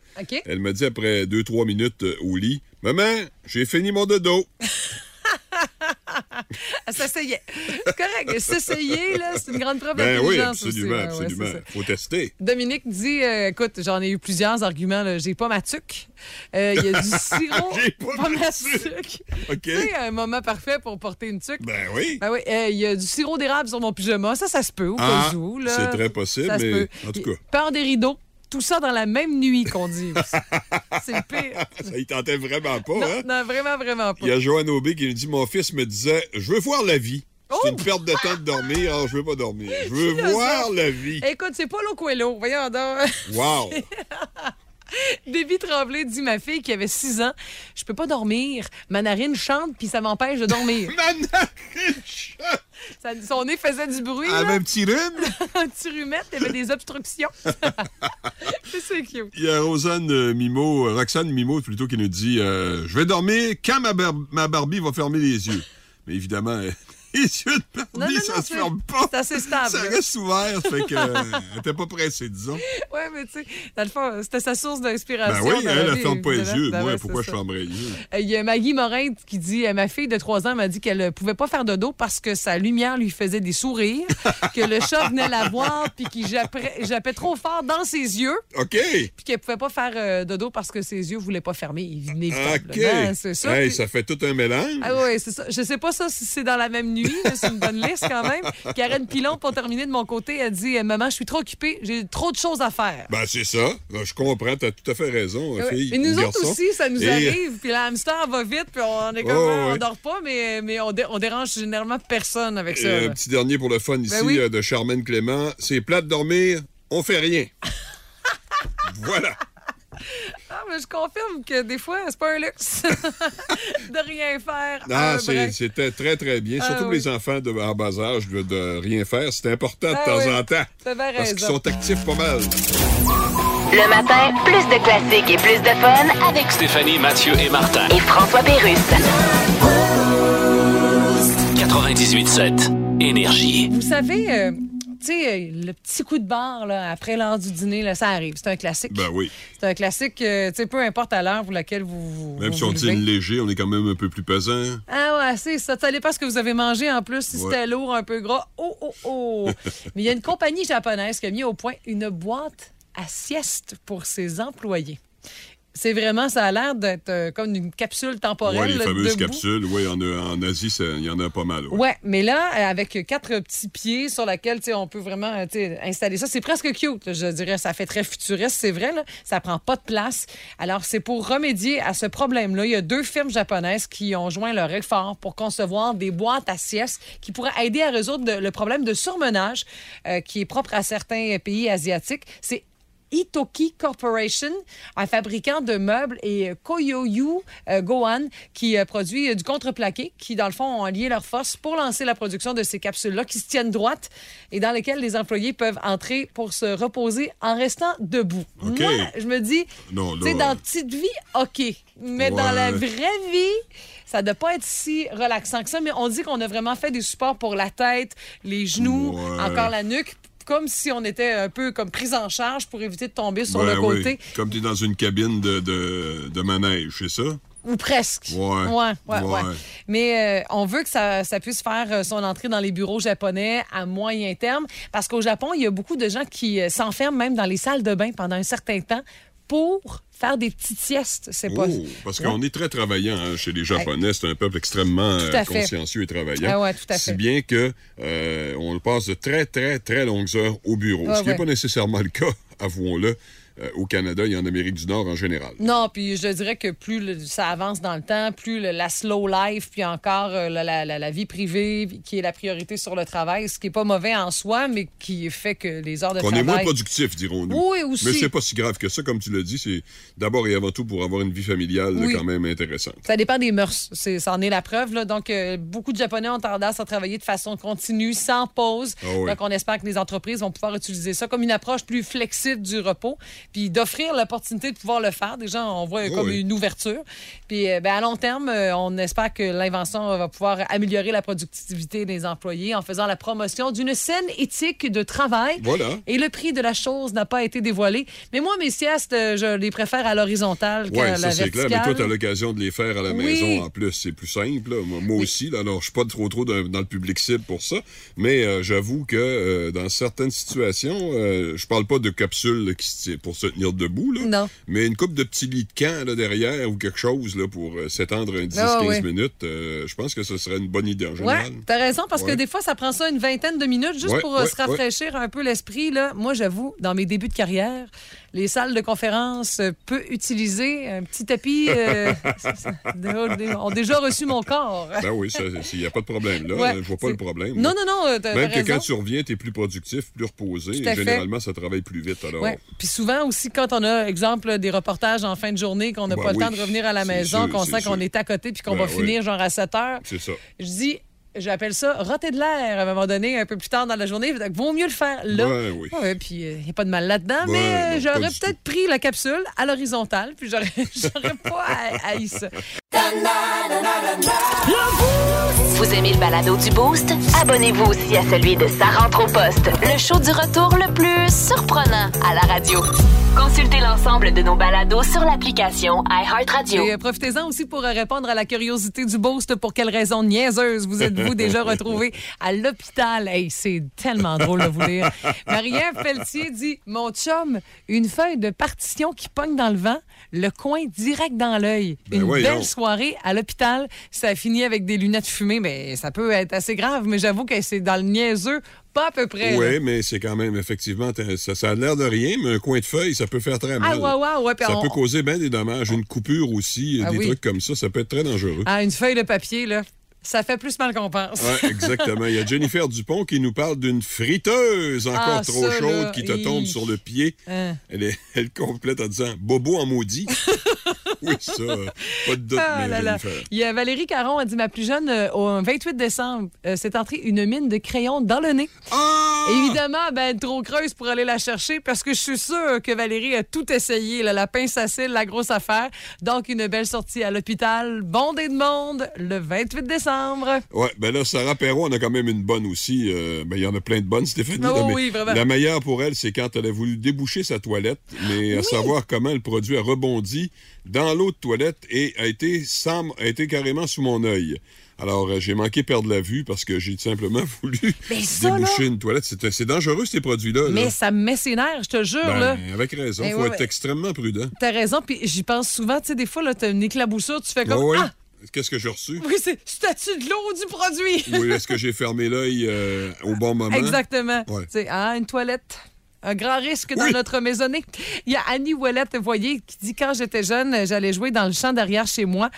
Elle me dit après 2-3 minutes euh, au lit Maman, j'ai fini mon dodo.
S'essayait. C'est correct. S'essayer, là, c'est une grande preuve
Ben oui, absolument,
aussi. Ouais, ouais,
absolument.
c'est ça.
Faut tester.
Dominique dit euh, écoute, j'en ai eu plusieurs arguments. là. J'ai pas ma tuque. Euh, Il y a du sirop.
J'ai pas ma
ma
tuque. OK.
Tu sais, un moment parfait pour porter une tuque.
Ben oui.
Ben oui, euh, il y a du sirop d'érable sur mon pyjama. Ça, ça se peut, au
Ah,
cas où. là.
c'est très possible,
Ça
mais en tout cas.
Peur des rideaux. Tout ça dans la même nuit, qu'on dit. c'est le pire.
Ça y tentait vraiment pas,
Non,
hein?
non, vraiment, vraiment pas.
Il y a Joanne Aubé qui nous dit Mon fils me disait Je veux voir la vie. C'est
Oh!
une perte de temps de dormir, alors je veux pas dormir. Je veux voir
ça?
la vie.
Écoute, c'est pas l'eau Coelho. Voyons donc.
Wow!
Déby Tremblay dit ma fille qui avait 6 ans, je peux pas dormir. Ma narine chante puis ça m'empêche de dormir.
Chante.
Ça- son nez faisait du bruit.
Elle avait un petit rhume.
Un petit rumette, il y avait des obstructions. c'est cute.
Il y a Rosanne euh, Mimo, euh, Roxane Mimo plutôt, qui nous dit euh, Je vais dormir quand ma, bar- ma Barbie va fermer les yeux. Mais évidemment, les yeux de Barbie,
Non, non,
ça
non,
se ferme pas.
c'est assez stable,
Ça reste ouvert, fait que euh, elle était pas pressée, disons.
Ouais, mais tu sais, dans le fond, c'était sa source
Ben
d'inspiration.
oui,
dans
elle,
vie,
ferme pas les yeux.
Ben
Moi, pourquoi je fermerais les yeux?
Euh, Il y a Maggie Morin qui dit euh, Ma fille de 3 ans m'a dit qu'elle ne pouvait pas faire de dos parce que sa lumière lui faisait des sourires, que le chat venait la voir puis qu'il jappait, trop fort dans ses yeux,
OK!
puis qu'elle pouvait pas faire de dos parce que ses yeux voulaient pas fermer. Inévitablement,
OK!
c'est ça.
Hey,
Puis-
ça fait tout un mélange.
Ah oui, c'est ça. Je sais pas ça si c'est dans la même nuit, c'est une bonne liste quand même. Karen Pilon, pour terminer de mon côté, elle dit Maman, je suis trop occupée, j'ai trop de choses à faire.
Ben, c'est ça. Ben, je comprends, t'as tout à fait raison, fille.
Mais nous
ou
autres
garçon.
aussi, ça nous
Et-
arrive. Puis le hamster va vite, puis on est comme,
Oh,
on
ouais.
dort pas, mais, mais on, dé- on dérange généralement personne avec
Et
ça.
un petit dernier pour le fun ici
Ben oui.
euh, de Charmaine Clément. C'est plat de dormir, on fait rien. voilà.
Ah, mais je confirme que des fois, c'est pas un luxe de rien faire.
Ah,
brin.
c'était très, très bien.
Ah,
Surtout pour
oui.
les enfants de, en bas âge de, de rien faire. C'est important de
Ah,
temps
oui.
en temps.
Bien
Parce qu'ils sont actifs pas mal.
Le matin, plus de classiques et plus de fun avec
Stéphanie, Mathieu et Martin.
et François Pérusse.
98.7. Énergie.
Vous savez, euh, tu sais, le petit coup de barre là, après l'heure du dîner, là, ça arrive. C'est un classique.
Ben oui.
C'est un classique, euh, tu sais, peu importe à l'heure pour laquelle vous vous.
Même
vous
si on dîne léger, on est quand même un peu plus pesant.
Ah ouais, c'est ça. Ça dépend ce que vous avez mangé en plus. Si
Ouais.
c'était lourd, un peu gras. Oh, oh, oh. Mais il y a une compagnie japonaise qui a mis au point une boîte à sieste pour ses employés. C'est vraiment, ça a l'air d'être euh, comme une capsule temporelle.
Ouais, les fameuses
debout.
capsules. Oui, en, en Asie, il y en a pas mal. Ouais,
mais là, euh, avec quatre petits pieds sur lesquels on peut vraiment euh, installer ça, c'est presque cute, je dirais. Ça fait très futuriste, c'est vrai. Là. Ça prend pas de place. Alors, c'est pour remédier à ce problème-là. Il y a deux firmes japonaises qui ont joint leur effort pour concevoir des boîtes à sieste qui pourraient aider à résoudre le problème de surmenage euh, qui est propre à certains pays asiatiques. C'est Itoki Corporation, un fabricant de meubles, et euh, Koyoyu euh, Gohan, qui euh, produit du contreplaqué, qui, dans le fond, ont lié leurs forces pour lancer la production de ces capsules-là qui se tiennent droites et dans lesquelles les employés peuvent entrer pour se reposer en restant debout. Moi, je me dis,
Non,
tu sais,
là,
dans petite vie, OK. Mais dans la vraie vie, ça ne doit pas être si relaxant que ça. Mais on dit qu'on a vraiment fait des supports pour la tête, les genoux,
Ouais.
encore la nuque, comme si on était un peu comme prise en charge pour éviter de tomber sur
Ben
le
oui.
côté.
Comme tu es dans une cabine de, de, de manège, c'est ça?
Ou presque.
Ouais.
Ouais, ouais,
Ouais.
ouais. Mais euh, on veut que ça, ça puisse faire euh, son entrée dans les bureaux japonais à moyen terme. Parce qu'au Japon, il y a beaucoup de gens qui euh, s'enferment même dans les salles de bain pendant un certain temps pour faire des petites siestes. C'est pas.
Oh, parce qu'on est très travaillant hein, chez les Japonais. C'est un peuple extrêmement euh, consciencieux et travaillant.
Ah ouais, tout à
Si bien que euh, on passe de très, très, très longues heures au bureau.
Ouais,
ce qui n'est
ouais.
pas nécessairement le cas, avouons-le, euh, au Canada et en Amérique du Nord en général.
Non, puis je dirais que plus ça avance dans le temps, plus la slow life, puis encore euh, la, vie privée qui est la priorité sur le travail, ce qui n'est pas mauvais en soi, mais qui fait que les heures de travail...
On est moins productif, dirons-nous.
Oui, aussi.
Mais c'est pas si grave que ça, comme tu l'as dit, c'est d'abord et avant tout pour avoir une vie familiale quand même intéressante.
Ça dépend des mœurs, ça en est la preuve. Là. Donc, euh, beaucoup de Japonais ont tendance à travailler de façon continue, sans pause.
Ah
Donc, on espère que les entreprises vont pouvoir utiliser ça comme une approche plus flexible du repos, puis d'offrir l'opportunité de pouvoir le faire. Déjà, on voit comme une ouverture. Puis euh, ben, à long terme, euh, on espère que l'invention va pouvoir améliorer la productivité des employés en faisant la promotion d'une saine éthique de travail.
Voilà.
Et le prix de la chose n'a pas été dévoilé. Mais moi, mes siestes, euh, je les préfère à l'horizontale qu'à la
c'est
clair.
Mais toi, tu as l'occasion de les faire à la maison en plus. C'est plus simple. Moi, aussi. alors, je suis pas trop trop dans, le public cible pour ça. Mais j'avoue que dans certaines situations, je parle pas de capsules qui, pour se tenir debout, là,
non.
mais une coupe de petits lits de camp là, derrière ou quelque chose là, pour euh, s'étendre 10-15 ah, minutes, euh, je pense que ce serait une bonne idée en général.
Oui, tu as raison, parce que des fois, ça prend ça une vingtaine de minutes juste pour euh, se rafraîchir un peu l'esprit. Moi, j'avoue, dans mes débuts de carrière, les salles de conférence peu utilisées, un petit tapis, ont déjà reçu mon corps.
ben oui, il n'y a pas de problème là. je vois pas le problème.
Non, non, non.
Même que quand tu reviens, tu es plus productif, plus reposé. Et généralement, ça travaille plus vite. Alors...
Puis souvent aussi, quand on a, exemple, des reportages en fin de journée, qu'on n'a ben pas le temps de revenir à la maison, qu'on sent qu'on est à côté puis qu'on va ben finir genre à 7 heures.
C'est ça.
Je dis, j'appelle ça roter de l'air à un moment donné, un peu plus tard dans la journée. Vaut mieux le faire là.
Ouais, oui.
Ouais, puis il euh, n'y a pas de mal là-dedans, mais euh, j'aurais peut-être pris la capsule à l'horizontale, puis j'aurais pas haï ça.
Vous aimez le balado du Boost? Abonnez-vous aussi à celui de Sa rentre au poste, le show du retour le plus surprenant à la radio. Consultez l'ensemble de nos balados sur l'application iHeartRadio.
Et euh, profitez-en aussi pour euh, répondre à la curiosité du Boost. Pour quelle raison niaiseuse vous êtes-vous déjà retrouvé à l'hôpital? Hey, c'est tellement drôle de vous lire. Marie-Ève Pelletier dit Mon chum, une feuille de partition qui pogne dans le vent, le coin direct dans l'œil.
Ben
une belle soirée à l'hôpital. Ça a fini avec des lunettes fumées, mais ça peut être assez grave. Mais j'avoue que c'est dans le niaiseux pas à peu près.
Oui, mais c'est quand même effectivement. Ça, ça a l'air de rien, mais un coin de feuille, ça peut faire très mal.
Ah, ouais, ouais,
ça peut causer bien des dommages. Une coupure aussi, ah des trucs comme ça, ça peut être très dangereux.
Ah, une feuille de papier, là. Ça fait plus mal qu'on pense.
Oui, exactement. Il y a Jennifer Dupont qui nous parle d'une friteuse encore ah, trop chaude qui te tombe sur le pied. Hein. Elle, est, elle complète en disant Bobo en maudit. oui, ça, pas de doute. Ah,
Il y a Valérie Caron a dit Ma plus jeune, euh, au 28 décembre, euh, s'est entrée une mine de crayon dans le nez.
Ah!
Évidemment, ben, trop creuse pour aller la chercher parce que je suis sûre que Valérie a tout essayé, la pince à cils, la grosse affaire. Donc, une belle sortie à l'hôpital, bondée de monde, le 28 décembre.
Oui, ben là, Sarah Perron, on a quand même une bonne aussi. Euh, ben, il y en a plein de bonnes, Stéphanie.
Oh, oui, vraiment.
La meilleure pour elle, c'est quand elle a voulu déboucher sa toilette, mais à savoir comment le produit a rebondi dans l'eau de toilette et a été, a été carrément sous mon œil. Alors, euh, j'ai manqué perdre la vue parce que j'ai simplement voulu déboucher une toilette. C'est dangereux, ces produits-là.
Mais ça me met ses nerfs, je te jure. Ben,
avec raison. Il faut être extrêmement prudent.
T'as raison, puis j'y pense souvent. Tu sais, des fois, t'as une éclaboussure, tu fais comme... Ah!
Qu'est-ce que j'ai reçu?
Oui, c'est statut de l'eau du produit.
oui, est-ce que j'ai fermé l'œil euh, au bon moment?
Exactement. C'est ah, une toilette un grand risque dans notre maisonnée. Il y a Annie Ouellette, voyez, qui dit quand j'étais jeune, j'allais jouer dans le champ derrière chez moi.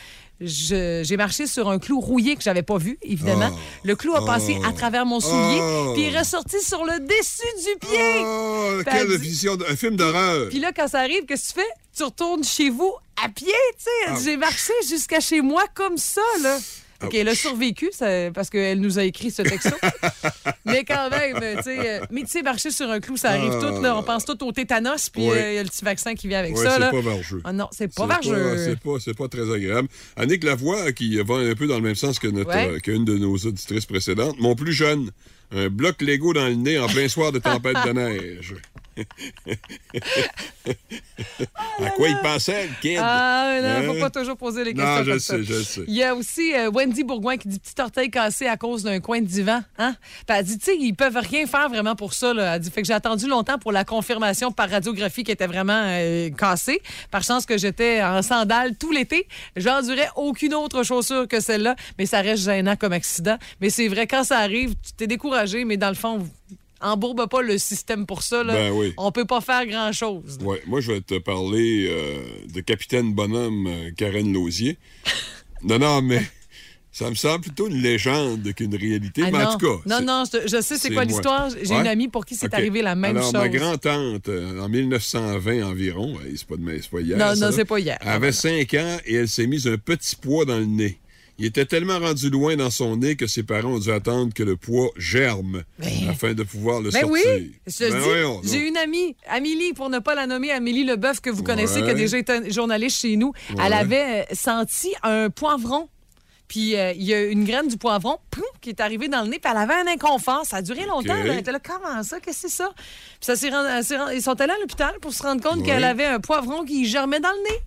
J'ai marché sur un clou rouillé que j'avais pas vu, évidemment. Oh. Le clou a passé à oh. travers mon soulier, oh. puis est ressorti sur le dessus du pied.
Oh, quelle vision, un film d'horreur.
Puis là, quand ça arrive, qu'est-ce que tu fais? Tu retournes chez vous à pied, tu sais. Ah. J'ai marché jusqu'à chez moi comme ça, là. OK, elle a survécu parce qu'elle nous a écrit ce texto. mais quand même, tu sais, euh, mais tu sais, marcher sur un clou, ça arrive tout. Là, on pense tout au tétanos, puis euh, il y a le petit vaccin qui vient avec ça.
C'est pas vargeux.
Ah non, c'est pas vargeux.
C'est pas, pas, très agréable. Annick Lavoie, qui va un peu dans le même sens que notre, qu'une de nos auditrices précédentes, mon plus jeune, un bloc Lego dans le nez en plein soir de tempête de neige à quoi il pensait, le kid?
Ah, non, il ne faut pas toujours poser les questions.
Non,
je
sais, je sais.
Il y a aussi euh, Wendy Bourgoin qui dit petit orteil cassé à cause d'un coin de divan. Hein? Puis elle dit, tu sais, ils peuvent rien faire vraiment pour ça. Là. Elle dit, fait que j'ai attendu longtemps pour la confirmation par radiographie qui était vraiment euh, cassée. Par chance que j'étais en sandales tout l'été. J'endurais aucune autre chaussure que celle-là, mais ça reste gênant comme accident. Mais c'est vrai, quand ça arrive, tu t'es découragé, mais dans le fond, embourbe pas le système pour ça, là,
Ben oui.
on peut pas faire grand-chose.
Ouais, moi, je vais te parler euh, de Capitaine Bonhomme euh, Karen Lausier. non, non, mais ça me semble plutôt une légende qu'une réalité.
Ah
mais
non.
en tout cas.
non, non, je, je sais c'est quoi
moi.
l'histoire. J'ai
Ouais?
une amie pour qui c'est arrivé la même
Alors,
chose.
ma grand-tante, euh, en 1920 environ, c'est pas, de, c'est pas hier.
Non,
ça,
non,
là,
c'est pas hier.
Elle avait 5 ans et elle s'est mise un petit poids dans le nez. Il était tellement rendu loin dans son nez que ses parents ont dû attendre que le poids germe afin de pouvoir le
Ben
sortir.
oui, je
Ben
dis,
voyons
j'ai une amie, Amélie, pour ne pas la nommer, Amélie Leboeuf, que vous connaissez, qui a déjà été journaliste chez nous. Elle avait euh, senti un poivron. Puis euh, il y a une graine du poivron qui est arrivée dans le nez, puis elle avait un inconfort. Ça a duré longtemps. Elle était là, comment ça? Qu'est-ce que c'est ça? Puis ça ils sont allés à l'hôpital pour se rendre compte qu'elle avait un poivron qui germait dans le nez.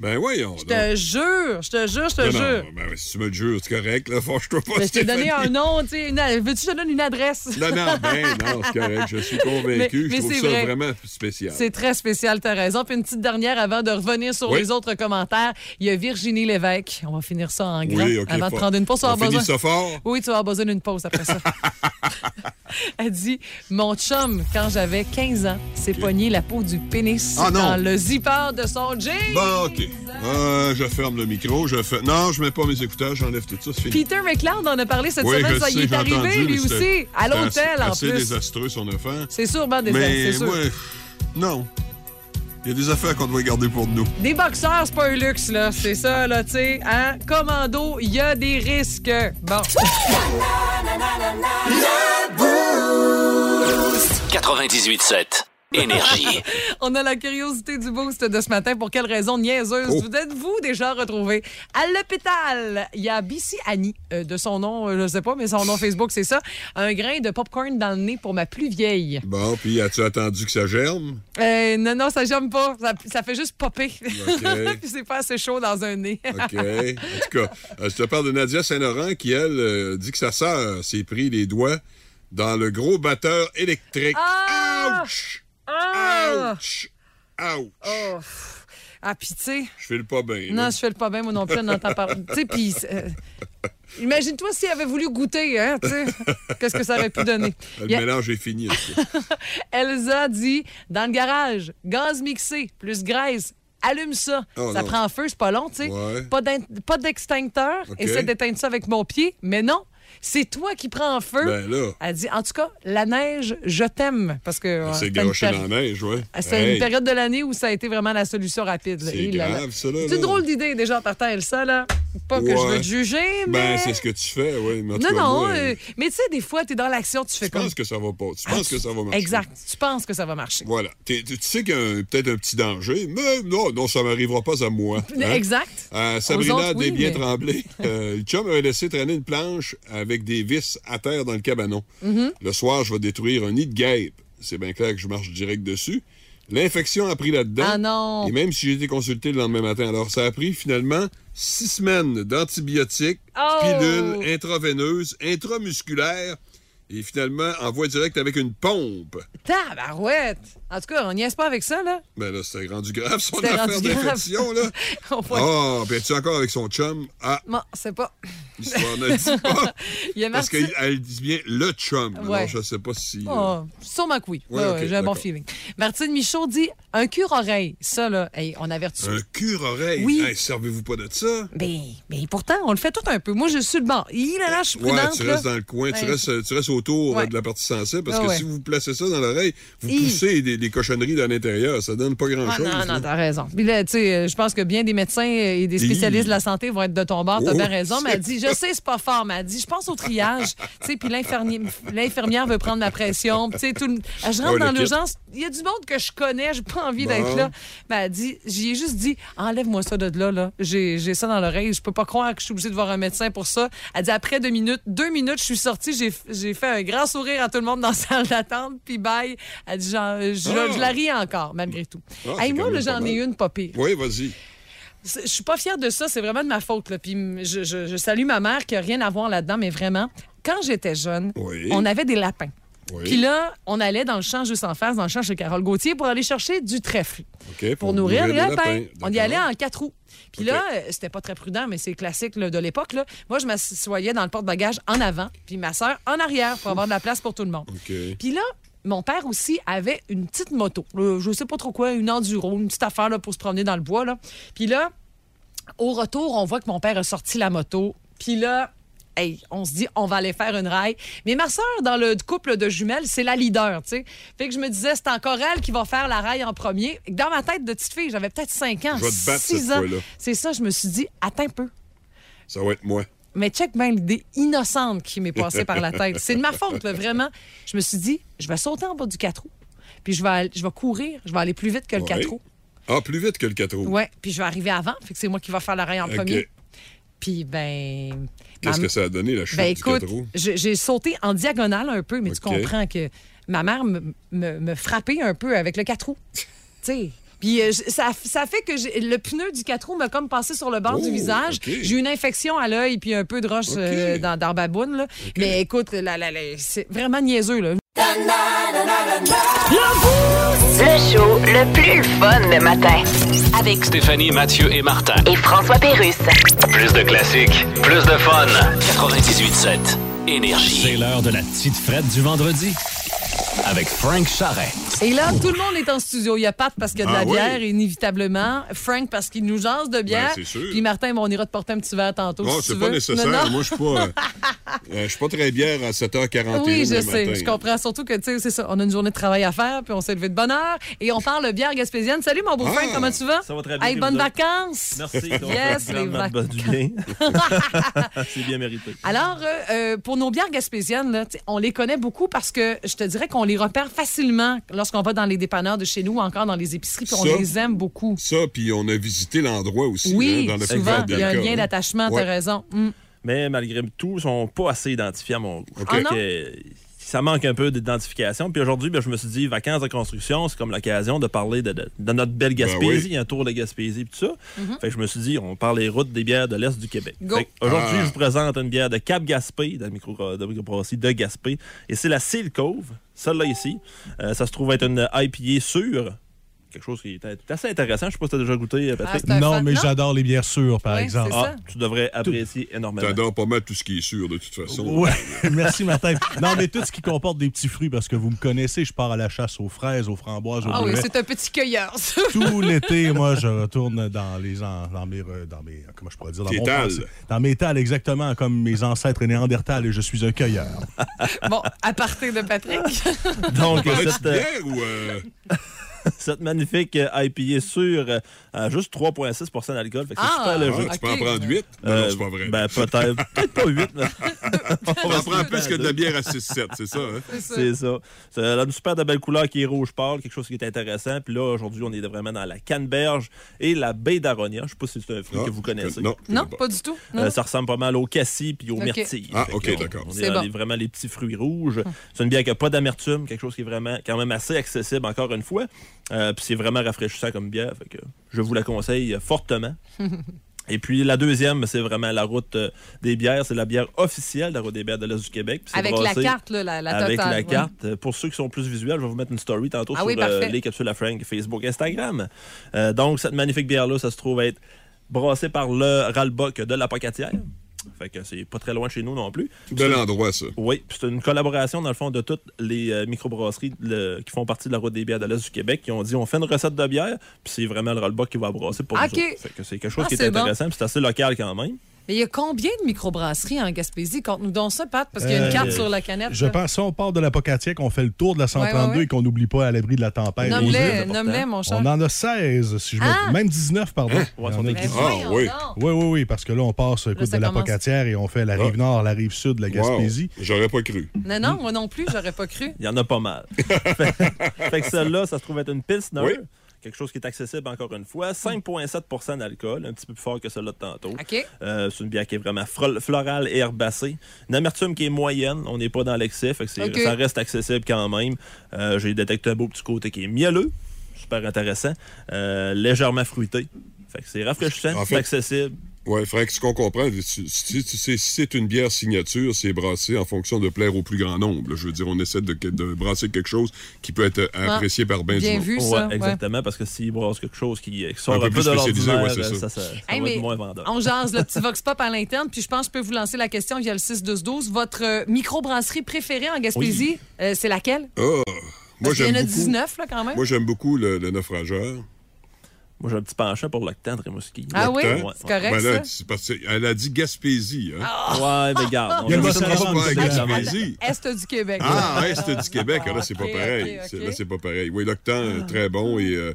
Ben voyons.
Je te jure, je te jure, je te jure.
non, ben, si tu me le jures, c'est correct, là, fâche-toi pas.
Mais je t'ai donné un nom, tu sais. Veux-tu que je te donne une adresse?
Non, non, ben non, c'est correct, je suis convaincu.
Mais- mais
je trouve
c'est
ça
vrai.
vraiment spécial.
C'est très spécial, t'as raison. Puis une petite dernière avant de revenir sur
Oui.
les autres commentaires. Il y a Virginie Lévesque. On va finir ça en grand
Oui, OK.
avant de
pas-
prendre une pause. Tu vas besoin...
ça fort.
Oui, tu vas avoir besoin d'une pause après ça. Elle dit Mon chum, quand j'avais 15 ans, s'est pogné la peau du pénis
Ah,
dans le zipper de son jean.
Bon, OK. Euh, je ferme le micro. Je fais... Non, je mets pas mes écouteurs, j'enlève tout ça, c'est fini.
Peter McLeod en a parlé cette
oui,
semaine. Ça
sais,
y est arrivé,
entendu,
lui aussi, à l'hôtel en
assez
plus.
désastreux, son affaire.
C'est sûrement des
Mais
c'est sûr.
moi, non. Il y a des affaires qu'on doit garder pour nous.
Des boxeurs, c'est pas un luxe, là. C'est ça, là, tu sais. Hein? Commando, il y a des risques. Bon.
98.7 Énergie.
On a la curiosité du boost de ce matin. Pour quelle raison niaiseuse
Oh.
vous êtes-vous déjà retrouvé à l'hôpital? Il y a BC Annie, euh, de son nom, euh, je sais pas, mais son nom Facebook, c'est ça. Un grain de popcorn dans le nez pour ma plus vieille.
Bon, puis as-tu attendu que ça germe?
Euh, non, non, ça j'aime pas. Ça, ça fait juste popper. Puis c'est pas assez chaud dans un nez.
OK. En tout cas, je te parle de Nadia Saint-Laurent qui, elle, dit que sa sœur s'est pris les doigts dans le gros batteur électrique.
Ah!
Ouch!
Ah!
Ouch! Ouch!
Oh. Ah, puis tu sais,
Je file pas bien.
non, je fais le pas bien, moi non plus, on entend parler. Tu sais, puis. euh, Imagine-toi s'il avait voulu goûter, hein, tu sais. Qu'est-ce que ça aurait pu donner?
Le
a-
mélange est fini.
Elsa dit dans le garage, gaz mixé plus graisse. Allume ça.
Oh,
ça
non.
prend feu, c'est pas long, tu sais.
Ouais.
Pas d'extincteur. Essaie d'éteindre ça avec mon pied. Mais non, c'est toi qui prends feu.
Ben là,
Elle dit, en tout cas, la neige, je t'aime. Parce que.
c'est garoché dans la neige, ouais.
c'était
Hey,
une période de l'année où ça a été vraiment la solution rapide.
C'est grave, ça, là,
C'est une drôle d'idée, déjà, en partant, Elsa, là. Pas que je veux te juger, mais.
Ben, c'est ce que tu fais, oui. Mais
Non,
cas,
non,
moi,
euh, mais tu sais, des fois, t'es dans l'action, tu fais
Tu
comme.
penses que ça va pas. Tu penses que ça va marcher.
Exact. Tu penses que ça va marcher.
Voilà. Tu tu sais qu'il y a peut-être un petit danger, mais non, non, ça m'arrivera pas à moi. hein.
Exact.
Euh, Sabrina
autres, oui,
Desbiens
mais-
Tremblay, euh, le chum avait laissé traîner une planche avec des vis à terre dans le cabanon.
Mm-hmm.
Le soir, je vais détruire un nid de guêpe. C'est bien clair que je marche direct dessus. L'infection a pris là-dedans.
Ah non.
Et même si j'ai été consulté le lendemain matin, alors ça a pris finalement six semaines d'antibiotiques,
Oh!
pilules intraveineuses, intramusculaires, et finalement en voie directe avec une pompe.
Tabarouette! En tout cas, on niaise pas avec ça, là.
Ben là, c'était rendu grave, son affaire d'infection, là.
On va-
Ah, ben tu encore avec son chum? Ah,
Bon, c'est pas.
l'histoire ne dit pas.
Il y a
Parce qu'elle dit bien le chum.
Ouais.
Alors, je sais pas si... euh,
Oh, sûrement que oui.
Ouais,
Ouais, J'ai un bon feeling. Martine Michaud dit un cure-oreille. Ça, là, hey, on avertit.
Un cure-oreille?
Oui.
Hey, servez-vous pas de ça?
Ben, ben, pourtant, on le fait tout un peu. Moi, je suis le banc. Il je suis
Ouais,
prudente.
tu
là.
restes dans le coin, tu, restes, tu restes autour
Ouais.
euh, de la partie sensible, parce
Ah
que
ouais.
si vous placez ça dans l'oreille, vous poussez des, des cochonneries dans l'intérieur. Ça donne pas
Ah,
grand-chose.
non,
là.
non, t'as raison. Puis là, tu sais, euh, je pense que bien des médecins et des spécialistes de la santé vont être de ton bord. T'as
Oh,
bien raison. Mais elle dit, je sais, c'est pas fort, mais elle dit, je pense au triage. tu sais, puis l'infirmière veut prendre ma pression. Tu sais, tout le- Je rentre
Oh,
dans l'urgence. Il y a du monde que je connais. J'ai pas envie
Bon.
d'être là. Ben, elle dit, j'y ai juste dit, enlève-moi ça de là, là. J'ai ça dans l'oreille. Je peux pas croire que je suis obligée de voir un médecin pour ça. Elle dit, après deux minutes, deux minutes, je suis sortie. J'ai j'ai fait un grand sourire à tout le monde dans la salle d'attente. Puis bye. Elle dit, genre, je,
Ah.
je la ris encore, malgré tout.
Ah,
Hey, moi, j'en ai une pas pire.
Oui, vas-y.
Je suis pas fière de ça, c'est vraiment de ma faute. Là. Puis je, je- je salue ma mère qui a rien à voir là-dedans, mais vraiment, quand j'étais jeune,
Oui.
on avait des lapins.
Oui.
Puis là, on allait dans le champ juste en face, dans le champ chez Carole Gauthier, pour aller chercher du trèfle. Pour nourrir les lapins.
lapins.
On y allait en quatre roues. Puis là, euh, c'était pas très prudent, mais c'est classique là, de l'époque. là. Moi, je m'assoyais dans le porte-bagages en avant, puis ma sœur en arrière pour avoir de la place pour tout le monde.
OK.
Puis là, mon père aussi avait une petite moto. Euh, je sais pas trop quoi, une enduro, une petite affaire là, pour se promener dans le bois. Là. Puis là, au retour, on voit que mon père a sorti la moto. Puis là, hey, on se dit, on va aller faire une raille. Mais ma soeur, dans le couple de jumelles, c'est la leader, tu sais. Fait que je me disais, c'est encore elle qui va faire la raille en premier. Dans ma tête de petite fille, j'avais peut-être 5 ans,
Je vais te battre
6
cette
ans. C'est ça, je me suis dit, attends un peu.
Ça va être moi.
Mais check bien l'idée innocente qui m'est passée par la tête. C'est de ma faute, là, vraiment. Je me suis dit, je vais sauter en bas du 4 roues. Puis je vais, aller- je vais courir. Je vais aller plus vite que le
Ouais.
4 roues.
Ah, plus vite que le 4 roues.
Ouais. Puis je vais arriver avant. Fait que c'est moi qui va faire la raille en premier. Puis, ben.
Qu'est-ce que ça a donné, la chute
Ben
du
écoute,
4 roues?
je- j'ai sauté en diagonale un peu, mais tu
OK.
comprends que ma mère me, me- me frappait un peu avec le 4 roues. tu sais. Puis euh, ça, ça fait que le pneu du 4 roues m'a comme passé sur le bord du
Oh,
visage. J'ai eu une infection à l'œil puis un peu de roche
OK.
euh, dans, dans baboune. là. Mais écoute, la- la- la- c'est vraiment niaiseux. Là.
Le show le plus fun le matin. Avec
Stéphanie, Mathieu et Martin.
et François Pérusse.
Plus de classiques, plus de fun. 98.7 Énergie.
C'est l'heure de la petite frette du vendredi avec Frank Charret.
Et là, tout le monde est en studio. Il y a Pat parce qu'il y a de
Ah
la
oui?
bière, inévitablement. Frank parce qu'il nous jase de bière.
Ben, c'est sûr.
Puis Martin, bon, on ira te porter un petit verre tantôt.
Non,
si
c'est
tu
pas
veux.
nécessaire.
Non, non.
Moi, je suis pas, euh, euh, je suis pas très bière à 7h41
Oui, je
le
sais,
matin.
je comprends. Surtout que, tu sais, c'est ça. On a une journée de travail à faire, puis on s'est levé de bonne heure. Et on parle de bière gaspésienne. Salut, mon beau
Ah!
Frank, comment tu vas?
Ça va très bien,
Hey, bonnes vacances!
Merci.
Yes, les vacances.
C'est bien mérité.
Alors, euh, euh, pour nos bières gaspésiennes, là, on les connaît beaucoup parce que je te dirais qu'on les repère facilement lorsqu'on va dans les dépanneurs de chez nous ou encore dans les épiceries, puis on les aime beaucoup.
Ça, puis on a visité l'endroit aussi.
Oui,
hein, dans le
souvent, il y a un lien d'attachement,
Ouais.
t'as raison. Mm.
Mais malgré tout, ils sont pas assez identifiés à mon goût.
Ah
ça manque un peu d'identification. Puis aujourd'hui, ben, je me suis dit, vacances de construction, c'est comme l'occasion de parler de, de- de notre belle Gaspésie,
oui.
un tour de Gaspésie, tout ça. Fait que je me suis dit, on parle des routes des bières de l'Est du Québec. Aujourd'hui,
Ah.
je vous présente une bière de Cap Gaspé, de la micro de microbrasserie de Gaspé. Et c'est la Seal Cove, celle-là ici. Euh, ça se trouve être une IPA sûre. Quelque chose qui est assez intéressant. Je sais pas si tu as déjà goûté, euh, Patrick.
Ah,
Non, mais j'adore les bières sûres, par
Ouais,
exemple.
Ah, tu devrais apprécier énormément.
T'adores pas mal tout ce qui est sûr, de toute façon.
Ouais, merci Martin. Non, mais tout ce qui comporte des petits fruits, parce que vous me connaissez, je pars à la chasse aux fraises, aux framboises, aux
Ah oui, c'est un petit cueilleur, ça.
Tout l'été, moi, je retourne dans les en- dans mes dans mes comment je pourrais dire dans mon français. dans mes talles exactement comme mes ancêtres néandertals et je suis un cueilleur.
Bon, à partir de Patrick.
Donc, cette,
de bière ou... euh,
cette magnifique euh, IPA sûre euh, a juste 3,6% d'alcool. Fait que c'est
Ah!
super léger.
ah, tu peux en prendre 8? Non,
Euh,
non, c'est pas vrai.
Ben, peut-être. Peut-être pas 8, mais
On en prend plus que de la bière à 6-7, c'est ça, hein?
c'est ça. C'est elle a une super de belle couleur qui est rouge pâle, quelque chose qui est intéressant. Puis là, aujourd'hui, on est vraiment dans la canneberge et la baie d'aronia. Je sais pas si c'est un fruit
Ah,
que vous connaissez.
Non,
pas du tout.
Euh, ça ressemble pas mal au cassis puis au myrtille.
Ah, ok,
on-
d'accord.
On est
C'est bon.
les- vraiment les petits fruits rouges. C'est une bière qui n'a pas d'amertume, quelque chose qui est vraiment quand même assez accessible encore une fois. Euh, puis c'est vraiment rafraîchissant comme bière. Fait que je vous la conseille fortement. Et puis la deuxième, c'est vraiment la route euh, des bières. C'est la bière officielle de la route des bières de l'Est du Québec.
Avec la carte, là, la, la
avec
totale.
la
ouais.
carte. Euh, Pour ceux qui sont plus visuels, je vais vous mettre une story tantôt
Ah
sur
oui,
euh, les capsules à Frank, Facebook, Instagram. Euh, donc, cette magnifique bière-là, ça se trouve être brassée par le Ralbock de la Pocatière. Fait que c'est pas très loin de chez nous non plus.
Bel endroit, ça.
Oui, puis c'est une collaboration, dans le fond, de toutes les euh, microbrasseries le- qui font partie de la route des bières de l'Est du Québec qui ont dit on fait une recette de bière, puis c'est vraiment le Rollbuck qui va brasser pour
OK.
nous autres. Fait que c'est quelque chose
Ah,
qui est,
bon.
intéressant, puis c'est assez local quand même.
Mais il y a combien de microbrasseries en Gaspésie? Conte-nous donc ça, Pat, parce qu'il y a une
Euh,
carte sur la canette.
Je
là.
pense si on part de l'apocatière qu'on fait le tour de la 132
Ouais, ouais, ouais.
et qu'on n'oublie pas à l'abri de la tempête.
Nomme-les.
mon cher.
On en a 16, si je me
Ah!
même 19, pardon.
Ouais,
Il y en
sont
a
écrits.
Mais
19.
Ah, oui.
Oui, oui, oui, parce que là, on passe écoute,
ça
de la. Pocatière et on fait la rive nord, la rive sud de la Gaspésie.
Wow. J'aurais pas cru.
Non, non, moi non plus, j'aurais pas cru.
Il y en a pas mal. fait, fait que celle-là, ça se trouve être une Pilsner.
Oui.
Quelque chose qui est accessible encore une fois. 5,7% d'alcool, un petit peu plus fort que celle-là de tantôt. Euh, c'est une bière qui est vraiment florale et herbacée. Une amertume qui est moyenne. On n'est pas dans l'excès. Ça reste accessible quand même. Euh, J'ai détecté un beau petit côté qui est mielleux. super intéressant. Euh, légèrement fruité. Fait que c'est rafraîchissant,
En
c'est accessible.
Oui, Frank, ce qu'on comprend, si, c'est une bière signature, c'est brassé en fonction de plaire au plus grand nombre. Je veux dire, on essaie de, de brasser quelque chose qui peut être apprécié par bien,
bien
du monde.
vu.
Ouais,
ça, ouais.
exactement, parce que s'il brasse quelque chose qui, qui sort
Un
un,
peu
peu
plus
de
spécialisé,
l'ordinaire,
ouais, c'est
ça,
ça.
ça, ça
Hey,
va
mais
être moins vendeur.
On jase le petit Vox Pop à l'interne, puis je pense que je peux vous lancer la question via le 6-12-12. Votre euh, microbrasserie préférée en Gaspésie, euh, c'est laquelle?
Ah, moi, j'aime
a
beaucoup,
19, là, quand même.
moi, j'aime beaucoup le, le naufrageur.
Moi, j'ai un petit penchant pour l'octane Rimouski.
ah oui?
L'octane.
C'est correct,
Ben là,
ça?
c'est parce qu'elle a dit Gaspésie. Hein?
Ouais, mais garde.
Il y a
une
Gaspésie.
Est du Québec?
Ah, Est du Québec, là, c'est pas pareil. Là, c'est pas pareil. Oui, l'Octan, très bon, et euh,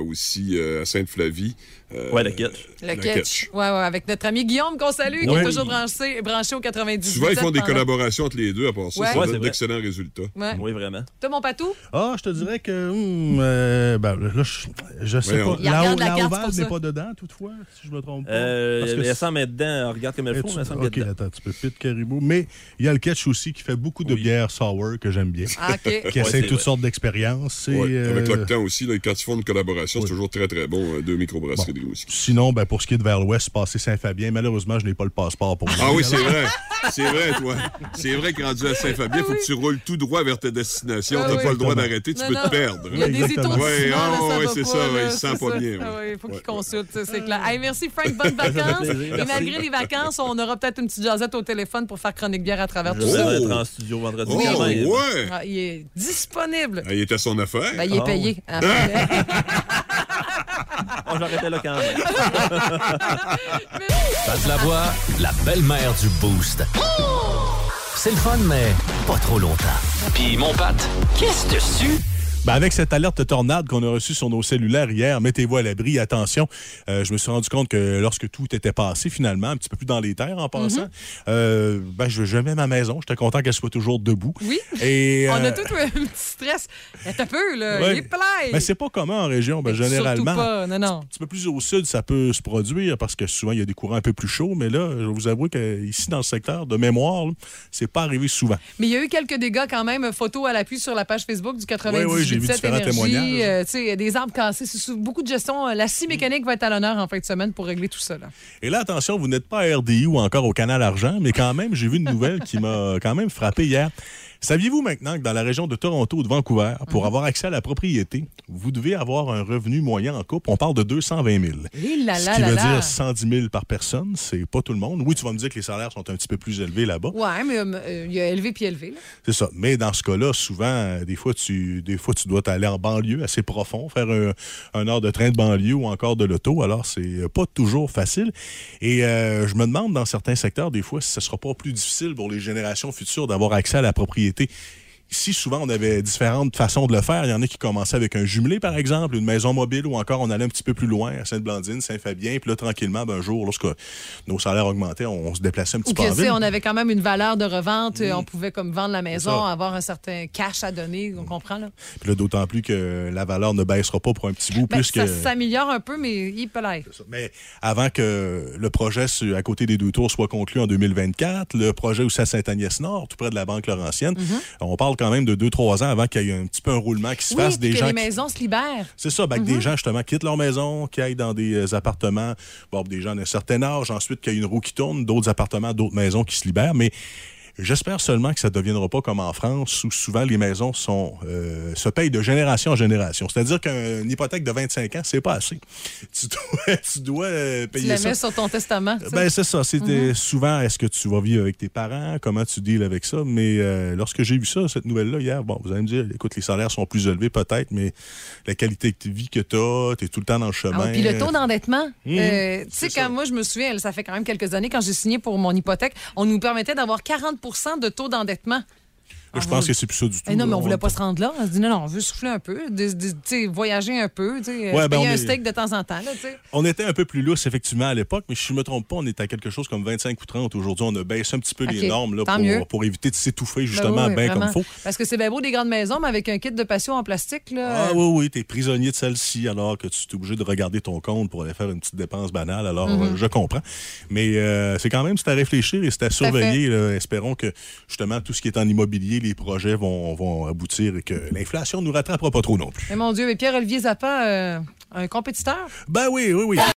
aussi euh, à Sainte-Flavie. euh,
Ouais, le kitsch.
Le
Le
catch.
catch.
Ouais, ouais, avec notre ami Guillaume qu'on salue, qui est toujours branché, branché au 98.
Souvent, ils font des collaborations entre les deux, à part ça,
Ouais.
ça donne d'excellents résultats.
Ouais.
Oui, vraiment.
Toi, mon patou?
Ah, je te dirais que. hum, euh, ben, là, je, je sais pas.
La
ovale n'est pas dedans, toutefois, si je me trompe pas.
Euh,
Parce que
elle semble être dedans. Regarde comme elle faut,
tu-
mais elle semble
OK,
être dedans.
attends, tu peux pit caribou. Mais il y a le catch aussi qui fait beaucoup de
Oui.
bières sour que j'aime bien.
Ah, OK.
Qui essaie toutes sortes d'expériences.
Avec
euh,
l'Octan aussi, quand ils font une collaboration, c'est toujours très, très bon, euh, deux microbrasseries de whisky.
Sinon, ben, pour ce qui est de vers l'ouest, passer Saint-Fabien, malheureusement, je n'ai pas le passeport pour
Ah oui, c'est vrai. C'est vrai, toi. C'est vrai que rendu à Saint-Fabien, il faut que tu roules tout droit vers ta destination.
Ah
T'as
oui.
pas le droit d'arrêter, tu
Non,
peux
non.
te perdre.
Il y a des
Exactement.
étourdissements,
Ouais,
là, ça
ouais,
va
c'est ça,
là,
il se sent pas bien,
Ah il faut qu'il consulte, c'est clair. Hey, merci Frank, bonnes vacances. Et malgré les vacances, on aura peut-être une petite jasette au téléphone pour faire chronique bière à travers
Je
tout
vais
ça.
être en studio vendredi.
Oh, ouais!
Ah, il est disponible.
Ah, il est à son affaire.
Ben, il est
Ah,
payé. Ah,
Oh, J'arrêtais là quand même.
Pat Lavoie, la belle-mère du Boost. C'est le fun, mais pas trop longtemps. Puis mon Pat, qu'est-ce dessus?
Ben, avec cette alerte tornade qu'on a reçue sur nos cellulaires hier, mettez-vous à l'abri. Attention, euh, je me suis rendu compte que lorsque tout était passé, finalement, un petit peu plus dans les terres en passant, euh, ben, je j'aimais ma maison. J'étais content qu'elle soit toujours debout.
Oui.
Et,
On a
euh,
tout un petit stress. Un peu, là.
Ouais.
Il est
ben, c'est pas commun en région. Ben, généralement,
pas. Non, non.
un petit peu plus au sud, ça peut se produire parce que souvent, il y a des courants un peu plus chauds. Mais là, je vous avouer qu'ici, dans le secteur de mémoire, c'est pas arrivé souvent.
Mais il y a eu quelques dégâts quand même. Photo à l'appui sur la page Facebook du 98
Oui, oui, j'ai vu différents
Énergie.
témoignages.
Euh, des arbres cassés. C'est beaucoup de gestion. Euh, La scie mécanique va être à l'honneur en fin de semaine pour régler tout ça. Là.
Et là, attention, vous n'êtes pas à RDI ou encore au Canal Argent, mais quand même, j'ai vu une nouvelle qui m'a quand même frappé hier. Saviez-vous maintenant que dans la région de Toronto ou de Vancouver, pour avoir accès à la propriété, vous devez avoir un revenu moyen en couple, on parle de 220 000.
Et là,
Ce qui
là,
veut dire 110 000 par personne, c'est pas tout le monde. Oui, tu vas me dire que les salaires sont un petit peu plus élevés là-bas.
Ouais, mais euh, il y a élevé puis élevé.
C'est ça. Mais dans ce cas-là, souvent, euh, des fois, tu, des fois, tu dois aller en banlieue assez profond, faire un, un heure de train de banlieue ou encore de l'auto. Alors, c'est euh, pas toujours facile. Et euh, je me demande, dans certains secteurs, des fois, si ce sera pas plus difficile pour les générations futures d'avoir accès à la propriété. City. Ici, souvent, on avait différentes façons de le faire. Il y en a qui commençaient avec un jumelé, par exemple, une maison mobile, ou encore on allait un petit peu plus loin, à Sainte-Blandine, Saint-Fabien. Puis là, tranquillement, ben, un jour, lorsque nos salaires augmentaient, on, se déplaçait un petit peu en ville.
on avait quand même une valeur de revente. euh, On pouvait comme vendre la maison,
ça.
avoir un certain cash à donner. On comprend, là?
Puis là, d'autant plus que la valeur ne baissera pas pour un petit bout,
Ben,
plus
ça
que...
s'améliore un peu, mais il peut l'être.
Ça. Mais avant que le projet à côté des deux tours soit conclu en 2024, le projet aussi à Saint-Agnès-Nord, tout près de la Banque Laurentienne, on parle quand même de 2-3 ans avant qu'il y ait un petit peu un roulement qui se.
Oui,
fasse des
que
gens.
les
qui-
maisons se libèrent.
C'est ça, ben, que des gens justement quittent leur maison, qui aillent dans des euh, appartements, bon, des gens d'un certain âge, ensuite qu'il y ait une roue qui tourne, d'autres appartements, d'autres maisons qui se libèrent, mais J'espère seulement que ça ne deviendra pas comme en France, où souvent les maisons sont, euh, se payent de génération en génération. C'est-à-dire qu'une hypothèque de 25 ans, c'est pas assez. Tu dois, tu dois euh,
Tu
payer
la
ça.
mets sur ton testament. tu.
Ben, c'est ça. C'était souvent, est-ce que tu vas vivre avec tes parents? Comment tu deals avec ça? Mais euh, lorsque j'ai vu ça, cette nouvelle-là, hier, bon, vous allez me dire, écoute, les salaires sont plus élevés peut-être, mais la qualité de vie que tu as, tu es tout le temps dans le chemin.
Ah, puis le taux d'endettement,
Mhm.
euh, tu sais, quand
ça.
moi, je me souviens, ça fait quand même quelques années, quand j'ai signé pour mon hypothèque, on nous permettait d'avoir 40 de taux d'endettement.
Je pense que c'est plus ça du tout.
Eh non, mais on voulait pas se rendre là. On se dit non, non, on veut souffler un peu, tu voyager un peu, tu se
ben,
payer un
est-
steak de temps en temps. Tu.
On était un peu plus lousse, effectivement, à l'époque, mais si je me trompe pas, on était à quelque chose comme 25 ou 30. Aujourd'hui, on a baissé un petit peu les normes là, pour, pour éviter de s'étouffer,
Ben
justement, bien comme il faut.
Parce que c'est bien beau des grandes maisons, mais avec un kit de patio en plastique, là.
Ah
euh,
oui, oui, t'es prisonnier de celle-ci alors que tu es obligé de regarder ton compte pour aller faire une petite dépense banale. Alors,
Mhm.
euh, je comprends. Mais euh, c'est quand même, c'est à réfléchir et c'est à surveiller. Espérons que, justement, tout ce qui est en immobilier, et les projets vont, vont aboutir et que l'inflation ne nous rattrapera pas trop non plus.
Mais mon Dieu, et Pierre-Olivier Zappa, euh, un compétiteur?
Ben oui, oui, oui.